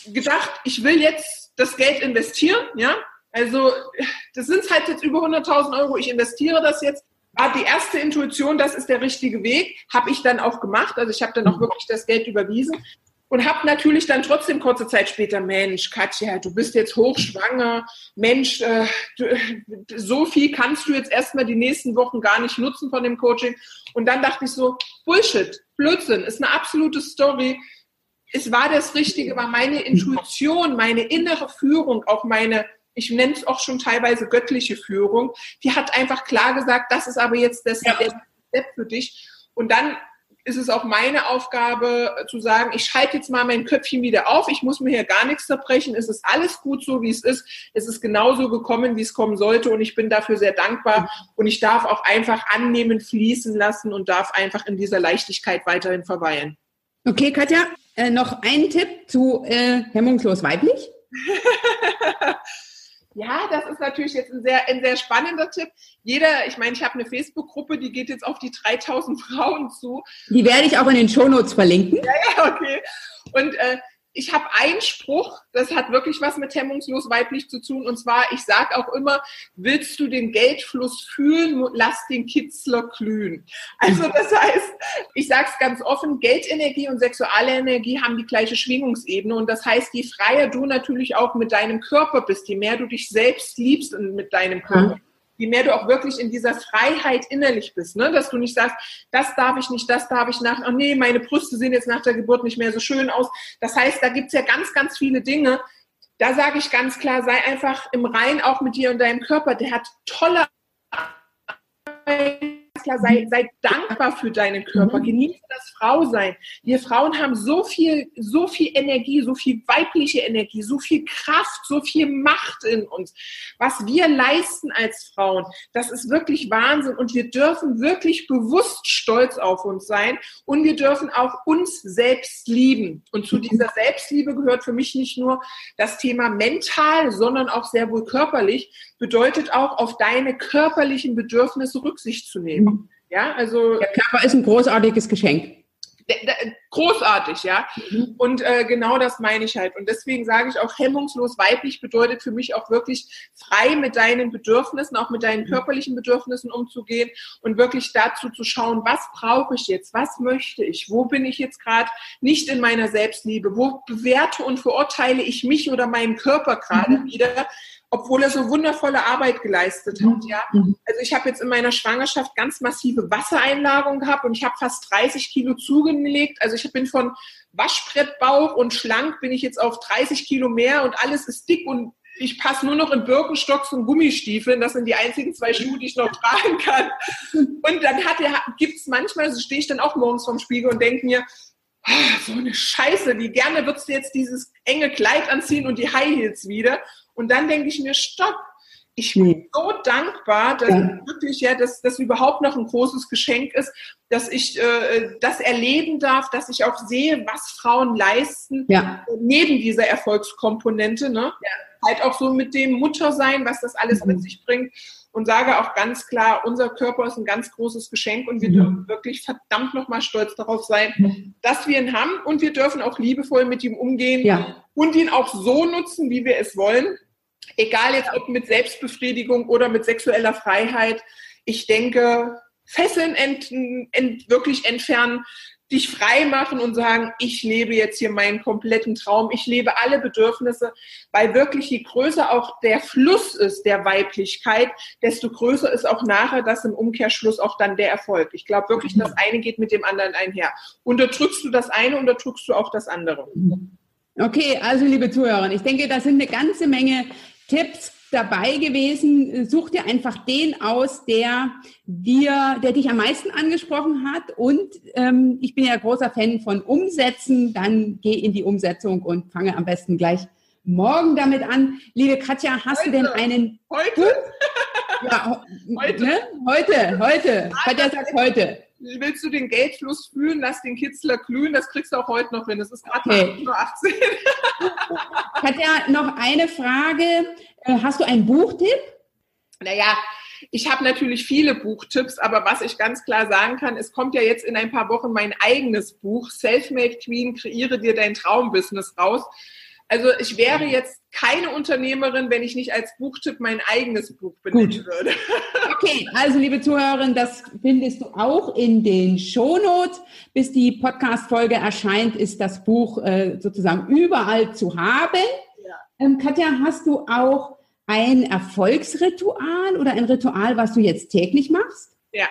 gedacht, ich will jetzt das Geld investieren, ja, also das sind halt jetzt über 100.000 Euro. Ich investiere das jetzt. War die erste Intuition, das ist der richtige Weg, habe ich dann auch gemacht. Also ich habe dann auch wirklich das Geld überwiesen und habe natürlich dann trotzdem kurze Zeit später, Mensch, Katja, du bist jetzt hochschwanger, Mensch, äh, du, so viel kannst du jetzt erstmal die nächsten Wochen gar nicht nutzen von dem Coaching. Und dann dachte ich so, Bullshit, Blödsinn, ist eine absolute Story. Es war das Richtige, war meine Intuition, meine innere Führung, auch meine ich nenne es auch schon teilweise göttliche Führung, die hat einfach klar gesagt, das ist aber jetzt das ja. Step für dich. Und dann ist es auch meine Aufgabe zu sagen, ich schalte jetzt mal mein Köpfchen wieder auf, ich muss mir hier gar nichts zerbrechen, es ist alles gut so, wie es ist, es ist genauso gekommen, wie es kommen sollte und ich bin dafür sehr dankbar und ich darf auch einfach annehmen, fließen lassen und darf einfach in dieser Leichtigkeit weiterhin verweilen. Okay, Katja, äh, noch ein Tipp zu äh, hemmungslos weiblich. Ja, das ist natürlich jetzt ein sehr, ein sehr spannender Tipp. Jeder, ich meine, ich habe eine Facebook-Gruppe, die geht jetzt auf die 3000 Frauen zu. Die werde ich auch in den Shownotes verlinken. Ja, ja, okay. Und äh, ich habe einen Spruch, das hat wirklich was mit hemmungslos weiblich zu tun. Und zwar, ich sage auch immer, willst du den Geldfluss fühlen, lass den Kitzler glühen. Also das heißt, ich sage es ganz offen, Geldenergie und sexuelle Energie haben die gleiche Schwingungsebene. Und das heißt, je freier du natürlich auch mit deinem Körper bist, je mehr du dich selbst liebst mit deinem Körper. Mhm je mehr du auch wirklich in dieser Freiheit innerlich bist, ne? dass du nicht sagst, das darf ich nicht, das darf ich nach, oh nee, meine Brüste sehen jetzt nach der Geburt nicht mehr so schön aus. Das heißt, da gibt's ja ganz, ganz viele Dinge. Da sage ich ganz klar, sei einfach im Rein auch mit dir und deinem Körper. Der hat tolle ganz klar, sei, sei dankbar für deinen Körper, mhm. genieße das Frausein. Wir Frauen haben so viel, so viel Energie, so viel weibliche Energie, so viel Kraft, so viel Macht in uns. Was wir leisten als Frauen, das ist wirklich Wahnsinn und wir dürfen wirklich bewusst stolz auf uns sein und wir dürfen auch uns selbst lieben. Und zu dieser Selbstliebe gehört für mich nicht nur das Thema mental, sondern auch sehr wohl körperlich, bedeutet auch auf deine körperlichen Bedürfnisse Rücksicht zu nehmen. Mhm. Ja, also. Der Körper ist ein großartiges Geschenk großartig, ja. Mhm. Und äh, genau das meine ich halt. Und deswegen sage ich auch, hemmungslos weiblich bedeutet für mich auch wirklich frei mit deinen Bedürfnissen, auch mit deinen mhm. körperlichen Bedürfnissen umzugehen und wirklich dazu zu schauen, was brauche ich jetzt, was möchte ich, wo bin ich jetzt gerade nicht in meiner Selbstliebe, wo bewerte und verurteile ich mich oder meinen Körper gerade mhm. wieder obwohl er so wundervolle Arbeit geleistet hat. Mhm. Ja? Mhm. Also ich habe jetzt in meiner Schwangerschaft ganz massive Wassereinlagerung gehabt und ich habe fast 30 Kilo zugelegt. Also ich bin von Waschbrettbauch und schlank bin ich jetzt auf 30 Kilo mehr und alles ist dick und ich passe nur noch in Birkenstocks und Gummistiefeln. Das sind die einzigen zwei Schuhe, die ich noch tragen kann. Und dann hat er, gibt's manchmal, so stehe ich dann auch morgens vorm Spiegel und denke mir, oh, so eine Scheiße, wie gerne würdest du jetzt dieses enge Kleid anziehen und die High Heels wieder. Und dann denke ich mir, stopp, ich bin so dankbar, dass ja. wirklich ja, dass das überhaupt noch ein großes Geschenk ist, dass ich äh, das erleben darf, dass ich auch sehe, was Frauen leisten ja. neben dieser Erfolgskomponente, ne? Ja. Halt auch so mit dem Muttersein, was das alles mhm. mit sich bringt und sage auch ganz klar, unser Körper ist ein ganz großes Geschenk und wir mhm. dürfen wirklich verdammt nochmal stolz darauf sein, dass wir ihn haben und wir dürfen auch liebevoll mit ihm umgehen ja. und ihn auch so nutzen, wie wir es wollen. Egal jetzt ob mit Selbstbefriedigung oder mit sexueller Freiheit. Ich denke, Fesseln ent, ent, wirklich entfernen, dich frei machen und sagen, ich lebe jetzt hier meinen kompletten Traum, ich lebe alle Bedürfnisse, weil wirklich je größer auch der Fluss ist der Weiblichkeit, desto größer ist auch nachher das im Umkehrschluss auch dann der Erfolg. Ich glaube wirklich, das eine geht mit dem anderen einher. Unterdrückst du das eine, unterdrückst du auch das andere. Okay, also liebe Zuhörer, ich denke, da sind eine ganze Menge Tipps dabei gewesen. Such dir einfach den aus, der dir, der dich am meisten angesprochen hat. Und ähm, ich bin ja großer Fan von Umsetzen. Dann geh in die Umsetzung und fange am besten gleich morgen damit an. Liebe Katja, hast heute, du denn einen heute? Ja, heute. Ne? heute, heute. Katja sagt heute willst du den Geldfluss fühlen, lass den Kitzler glühen, das kriegst du auch heute noch hin. Es ist gerade okay. 18 Katja, noch eine Frage. Äh, hast du einen Buchtipp? Naja, ich habe natürlich viele Buchtipps, aber was ich ganz klar sagen kann, es kommt ja jetzt in ein paar Wochen mein eigenes Buch, Selfmade Queen, kreiere dir dein Traumbusiness raus. Also ich wäre jetzt keine Unternehmerin, wenn ich nicht als Buchtipp mein eigenes Buch benennen Gut. würde. Okay, also liebe Zuhörerin, das findest du auch in den Shownotes. Bis die Podcast-Folge erscheint, ist das Buch äh, sozusagen überall zu haben. Ja. Ähm, Katja, hast du auch ein Erfolgsritual oder ein Ritual, was du jetzt täglich machst? Ja,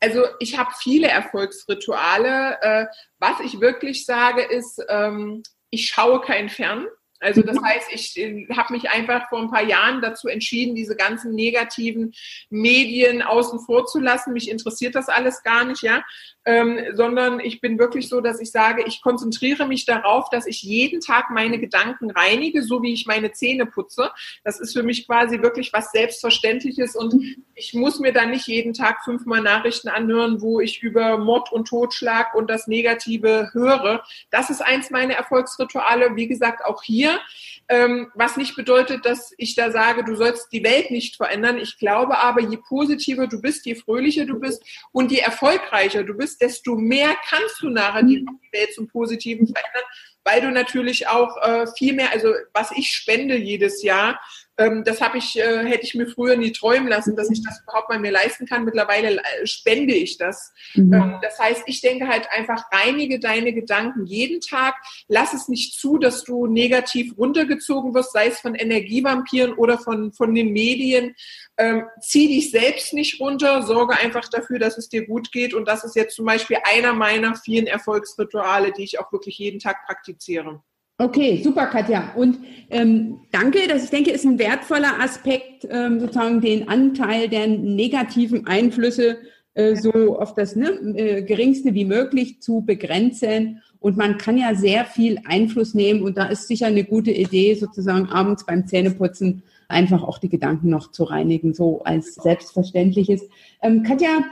also ich habe viele Erfolgsrituale. Äh, was ich wirklich sage, ist, ähm, ich schaue kein Fern. Also das heißt, ich äh, habe mich einfach vor ein paar Jahren dazu entschieden, diese ganzen negativen Medien außen vor zu lassen. Mich interessiert das alles gar nicht, ja ähm, sondern ich bin wirklich so, dass ich sage, ich konzentriere mich darauf, dass ich jeden Tag meine Gedanken reinige, so wie ich meine Zähne putze. Das ist für mich quasi wirklich was Selbstverständliches und ich muss mir dann nicht jeden Tag fünfmal Nachrichten anhören, wo ich über Mord und Totschlag und das Negative höre. Das ist eins meiner Erfolgsrituale. Wie gesagt, auch hier ähm, was nicht bedeutet, dass ich da sage, du sollst die Welt nicht verändern. Ich glaube aber, je positiver du bist, je fröhlicher du bist und je erfolgreicher du bist, desto mehr kannst du nachher die Welt zum Positiven verändern, weil du natürlich auch äh, viel mehr, also was ich spende jedes Jahr, das habe ich, äh, hätte ich mir früher nie träumen lassen, dass ich das überhaupt mal mir leisten kann. Mittlerweile äh, spende ich das. Mhm. Ähm, das heißt, ich denke halt einfach, reinige deine Gedanken jeden Tag. Lass es nicht zu, dass du negativ runtergezogen wirst, sei es von Energievampiren oder von, von den Medien. Ähm, zieh dich selbst nicht runter, sorge einfach dafür, dass es dir gut geht. Und das ist jetzt zum Beispiel einer meiner vielen Erfolgsrituale, die ich auch wirklich jeden Tag praktiziere. Okay, super, Katja. Und ähm, danke, das ich denke, ist ein wertvoller Aspekt, ähm, sozusagen den Anteil der negativen Einflüsse äh, so auf das ne, äh, geringste wie möglich zu begrenzen. Und man kann ja sehr viel Einfluss nehmen. Und da ist sicher eine gute Idee, sozusagen abends beim Zähneputzen einfach auch die Gedanken noch zu reinigen, so als selbstverständliches. Ähm, Katja,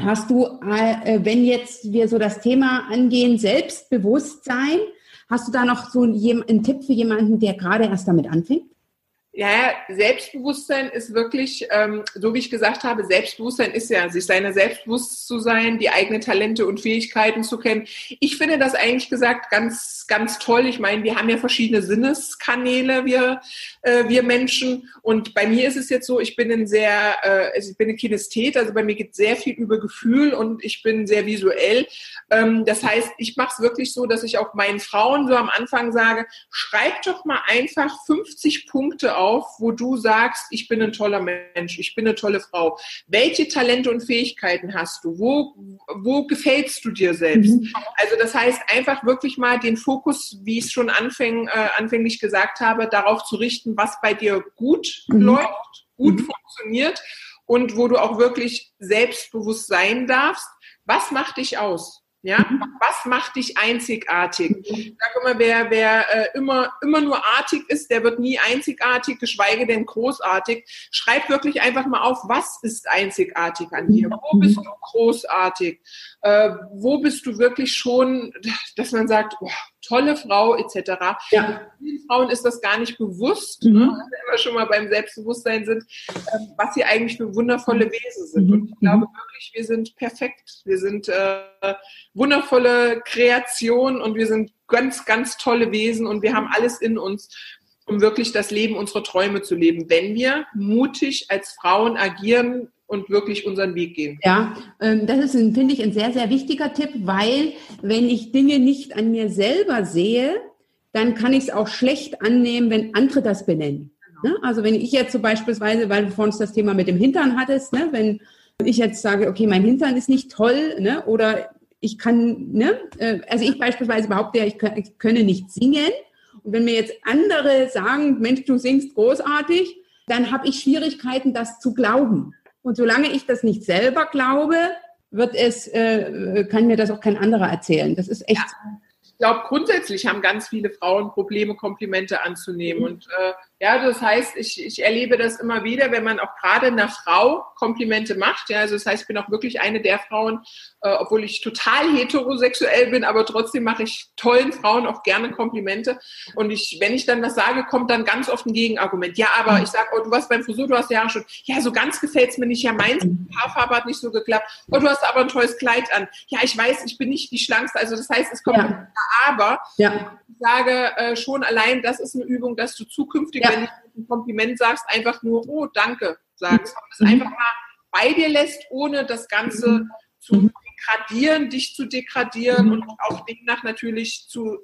hast du, äh, wenn jetzt wir so das Thema angehen, Selbstbewusstsein, hast du da noch so einen Tipp für jemanden, der gerade erst damit anfängt? Ja, Selbstbewusstsein ist wirklich, ähm, so wie ich gesagt habe, Selbstbewusstsein ist ja, sich seiner selbstbewusst zu sein, die eigenen Talente und Fähigkeiten zu kennen. Ich finde das eigentlich gesagt ganz, ganz toll. Ich meine, wir haben ja verschiedene Sinneskanäle, wir, äh, wir Menschen. Und bei mir ist es jetzt so, ich bin ein sehr, äh, ich bin ein Kinesthet, also bei mir geht sehr viel über Gefühl und ich bin sehr visuell. Ähm, das heißt, ich mache es wirklich so, dass ich auch meinen Frauen so am Anfang sage, schreib doch mal einfach 50 Punkte auf, wo du sagst, ich bin ein toller Mensch, ich bin eine tolle Frau. Welche Talente und Fähigkeiten hast du? Wo, wo gefällst du dir selbst? Mhm. Also das heißt, einfach wirklich mal den Fokus, wie ich es schon anfäng, äh, anfänglich gesagt habe, darauf zu richten, was bei dir gut mhm. läuft, gut mhm. funktioniert und wo du auch wirklich selbstbewusst sein darfst. Was macht dich aus? Ja, mhm. was macht dich einzigartig? Ich sage immer, wer, wer äh, immer, immer nur artig ist, der wird nie einzigartig, geschweige denn großartig. Schreib wirklich einfach mal auf, was ist einzigartig an dir? Wo bist du großartig? Äh, wo bist du wirklich schon, dass man sagt, oh, tolle Frau etc. Ja. Vielen Frauen ist das gar nicht bewusst, mhm. ne, wenn wir schon mal beim Selbstbewusstsein sind, ähm, was sie eigentlich für wundervolle Wesen sind. Mhm. Und ich glaube wirklich, wir sind perfekt. Wir sind äh, wundervolle Kreation und wir sind ganz, ganz tolle Wesen und wir haben alles in uns um wirklich das Leben unserer Träume zu leben, wenn wir mutig als Frauen agieren, und wirklich unseren Weg gehen. Ja, ähm, das ist, finde ich, ein sehr, sehr wichtiger Tipp, weil wenn ich Dinge nicht an mir selber sehe, dann kann ich es auch schlecht annehmen, wenn andere das benennen. Genau. Ne? Also wenn ich jetzt so beispielsweise, weil du vorhin das Thema mit dem Hintern hattest, ne? wenn ich jetzt sage, okay, mein Hintern ist nicht toll, ne? oder ich kann, ne? Äh, also ich beispielsweise behaupte ja, ich, ich könne nicht singen. Und wenn mir jetzt andere sagen, Mensch, du singst großartig, dann habe ich Schwierigkeiten, das zu glauben. Und solange ich das nicht selber glaube, wird es, äh, kann mir das auch kein anderer erzählen. Das ist echt. Ja. Ich glaube, grundsätzlich haben ganz viele Frauen Probleme, Komplimente anzunehmen. Mhm. Und äh, ja, das heißt, ich, ich erlebe das immer wieder, wenn man auch gerade einer Frau Komplimente macht. Ja, also das heißt, ich bin auch wirklich eine der Frauen, äh, obwohl ich total heterosexuell bin, aber trotzdem mache ich tollen Frauen auch gerne Komplimente. Und ich, wenn ich dann was sage, kommt dann ganz oft ein Gegenargument. Ja, aber ich sage, oh, du warst beim Frisur, du hast ja schon, ja, so ganz gefällt's mir nicht. Ja, meins, Haarfarbe hat nicht so geklappt. Oh, du hast aber ein tolles Kleid an. Ja, ich weiß, ich bin nicht die Schlankste. Also das heißt, es kommt ja. aber. Ja. Ich sage äh, schon allein, das ist eine Übung, dass du zukünftig, ja wenn du ein Kompliment sagst, einfach nur, oh, danke, sagst. Und es mhm. einfach mal bei dir lässt, ohne das Ganze mhm. zu mhm. degradieren, dich zu degradieren mhm. und auch demnach natürlich zu,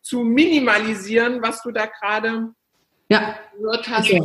zu minimalisieren, was du da gerade ja. gehört hast. Okay.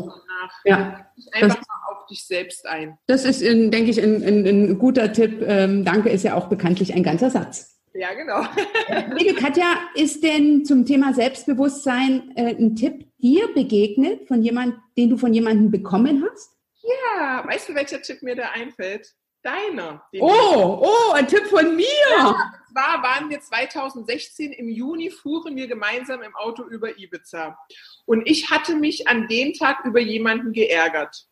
Ja. Einfach das, mal auf dich selbst ein. Das ist, denke ich, ein, ein, ein guter Tipp. Ähm, danke ist ja auch bekanntlich ein ganzer Satz. Ja, genau. Liebe Katja, ist denn zum Thema Selbstbewusstsein äh, ein Tipp dir begegnet, von jemand, den du von jemandem bekommen hast? Ja, weißt du, welcher Tipp mir da einfällt? Deiner. Oh, oh, ein Tipp von mir. Ja, und zwar waren wir 2016 im Juni, fuhren wir gemeinsam im Auto über Ibiza. Und ich hatte mich an dem Tag über jemanden geärgert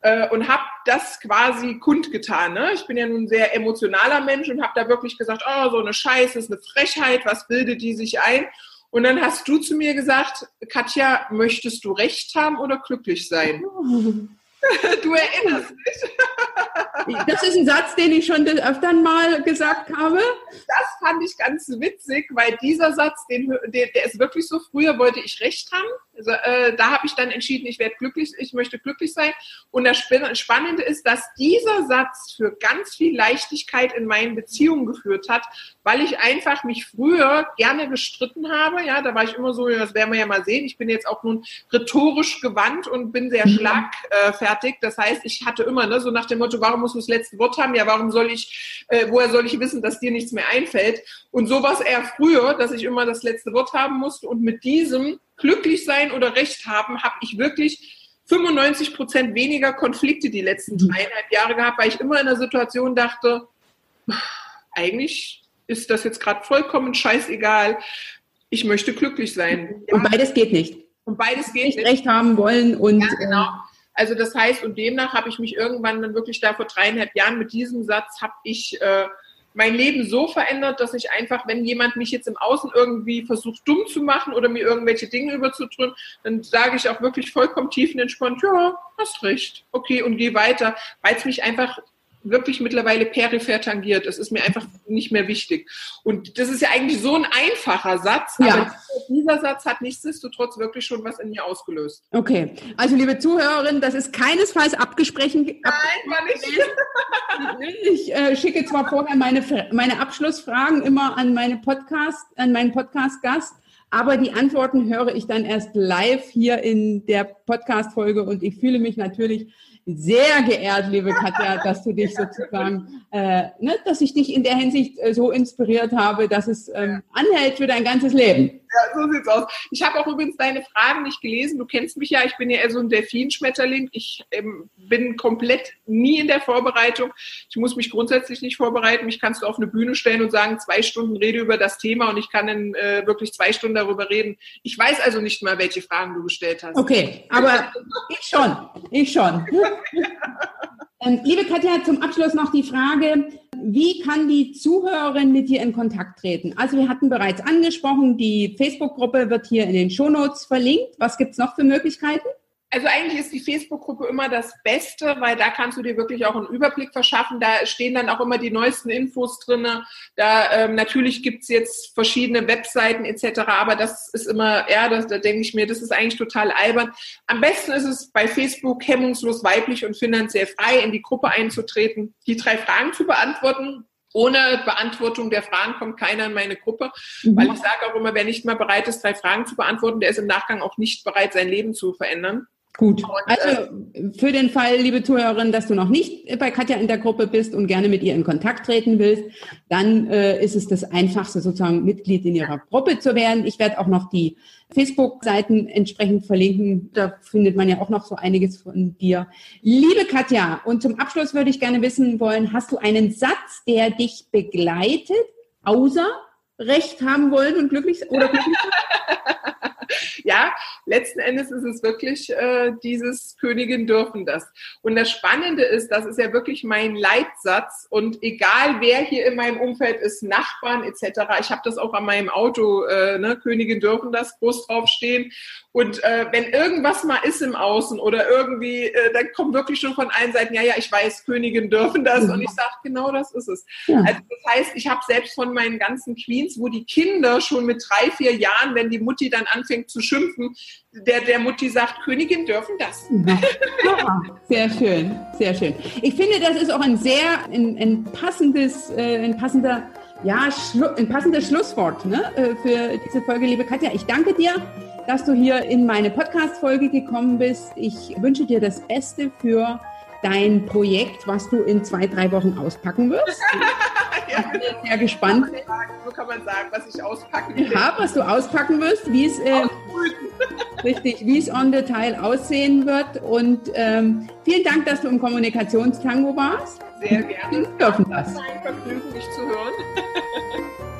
äh, und habe das quasi kundgetan. Ne? Ich bin ja nun ein sehr emotionaler Mensch und habe da wirklich gesagt, oh, so eine Scheiße, ist eine Frechheit, was bildet die sich ein? Und dann hast du zu mir gesagt, Katja, möchtest du recht haben oder glücklich sein? Du erinnerst dich. Das ist ein Satz, den ich schon öfter mal gesagt habe. Das fand ich ganz witzig, weil dieser Satz, den, der, der ist wirklich so. Früher wollte ich recht haben. Also, äh, da habe ich dann entschieden, ich werde glücklich, ich möchte glücklich sein. Und das Spannende ist, dass dieser Satz für ganz viel Leichtigkeit in meinen Beziehungen geführt hat, weil ich einfach mich früher gerne gestritten habe. Ja, da war ich immer so, das werden wir ja mal sehen. Ich bin jetzt auch nun rhetorisch gewandt und bin sehr mhm. schlagfertig. Das heißt, ich hatte immer ne, so nach dem Motto, warum musst du das letzte Wort haben? Ja, warum soll ich, äh, woher soll ich wissen, dass dir nichts mehr einfällt? Und so war es eher früher, dass ich immer das letzte Wort haben musste. Und mit diesem glücklich sein oder recht haben, habe ich wirklich 95 Prozent weniger Konflikte die letzten mhm. dreieinhalb Jahre gehabt, weil ich immer in der Situation dachte, eigentlich ist das jetzt gerade vollkommen scheißegal. Ich möchte glücklich sein. Und beides geht nicht. Und beides geht nicht. Recht haben wollen und. Ja, genau. Also das heißt, und demnach habe ich mich irgendwann dann wirklich da vor dreieinhalb Jahren mit diesem Satz habe ich äh, mein Leben so verändert, dass ich einfach, wenn jemand mich jetzt im Außen irgendwie versucht dumm zu machen oder mir irgendwelche Dinge überzudrücken, dann sage ich auch wirklich vollkommen tiefenentspannt, ja, hast recht, okay, und gehe weiter, weil es mich einfach wirklich mittlerweile peripher tangiert. Es ist mir einfach nicht mehr wichtig. Und das ist ja eigentlich so ein einfacher Satz, ja. aber dieser Satz hat nichtsdestotrotz wirklich schon was in mir ausgelöst. Okay, also liebe Zuhörerin, das ist keinesfalls abgesprochen. Nein, war nicht. Ich äh, schicke zwar vorher meine, meine Abschlussfragen immer an meine Podcast, an meinen Podcast-Gast. Aber die Antworten höre ich dann erst live hier in der Podcast-Folge und ich fühle mich natürlich sehr geehrt, liebe Katja, dass du dich sozusagen, äh, ne, dass ich dich in der Hinsicht äh, so inspiriert habe, dass es ähm, anhält für dein ganzes Leben. Ja, so sieht's aus. Ich habe auch übrigens deine Fragen nicht gelesen. Du kennst mich ja, ich bin ja eher so ein Delfinschmetterling. Ich ähm, bin komplett nie in der Vorbereitung. Ich muss mich grundsätzlich nicht vorbereiten. Mich kannst du auf eine Bühne stellen und sagen, zwei Stunden rede über das Thema und ich kann dann äh, wirklich zwei Stunden darüber reden. Ich weiß also nicht mal, welche Fragen du gestellt hast. Okay, aber ich schon. Ich schon. ähm, liebe Katja, zum Abschluss noch die Frage, wie kann die Zuhörerin mit dir in Kontakt treten? Also wir hatten bereits angesprochen, die Facebook-Gruppe wird hier in den Shownotes verlinkt. Was gibt es noch für Möglichkeiten? Also eigentlich ist die Facebook-Gruppe immer das Beste, weil da kannst du dir wirklich auch einen Überblick verschaffen. Da stehen dann auch immer die neuesten Infos drin. Da ähm, natürlich gibt's jetzt verschiedene Webseiten etc., aber das ist immer, ja, das, da denke ich mir, das ist eigentlich total albern. Am besten ist es bei Facebook hemmungslos weiblich und finanziell frei in die Gruppe einzutreten, die drei Fragen zu beantworten ohne Beantwortung der Fragen kommt keiner in meine Gruppe, mhm. weil ich sage auch immer, wer nicht mal bereit ist, drei Fragen zu beantworten, der ist im Nachgang auch nicht bereit, sein Leben zu verändern. Gut. Also äh, für den Fall, liebe Zuhörerin, dass du noch nicht bei Katja in der Gruppe bist und gerne mit ihr in Kontakt treten willst, dann äh, ist es das Einfachste, sozusagen Mitglied in ihrer Gruppe zu werden. Ich werde auch noch die Facebook-Seiten entsprechend verlinken. Da findet man ja auch noch so einiges von dir. Liebe Katja, und zum Abschluss würde ich gerne wissen wollen, hast du einen Satz, der dich begleitet, außer Recht haben wollen und glücklich oder glücklich ja, letzten Endes ist es wirklich äh, dieses Königin dürfen das. Und das Spannende ist, das ist ja wirklich mein Leitsatz und egal wer hier in meinem Umfeld ist, Nachbarn etc., ich habe das auch an meinem Auto, äh, ne, Königin dürfen das groß draufstehen. Und äh, wenn irgendwas mal ist im Außen oder irgendwie, äh, dann kommt wirklich schon von allen Seiten, ja, ja, ich weiß, Königin dürfen das. Mhm. Und ich sage, genau das ist es. Ja. Also das heißt, ich habe selbst von meinen ganzen Queens, wo die Kinder schon mit drei, vier Jahren, wenn die Mutti dann anfängt zu schimpfen, der, der Mutti sagt, Königin dürfen das. Ja. Sehr schön, sehr schön. Ich finde, das ist auch ein sehr ein, ein passendes, äh, ein passender ja, ein passendes Schlusswort ne, äh, für diese Folge, liebe Katja. Ich danke dir dass du hier in meine Podcast-Folge gekommen bist. Ich wünsche dir das Beste für dein Projekt, was du in zwei, drei Wochen auspacken wirst. ja, ich bin sehr gespannt. So kann man sagen, was ich auspacken will. Ja, was du auspacken wirst, wie es äh, richtig, wie es on Detail aussehen wird. Und ähm, vielen Dank, dass du im Kommunikationstango warst. Sehr gerne. Wir dürfen das. Ein Vergnügen, dich zu hören.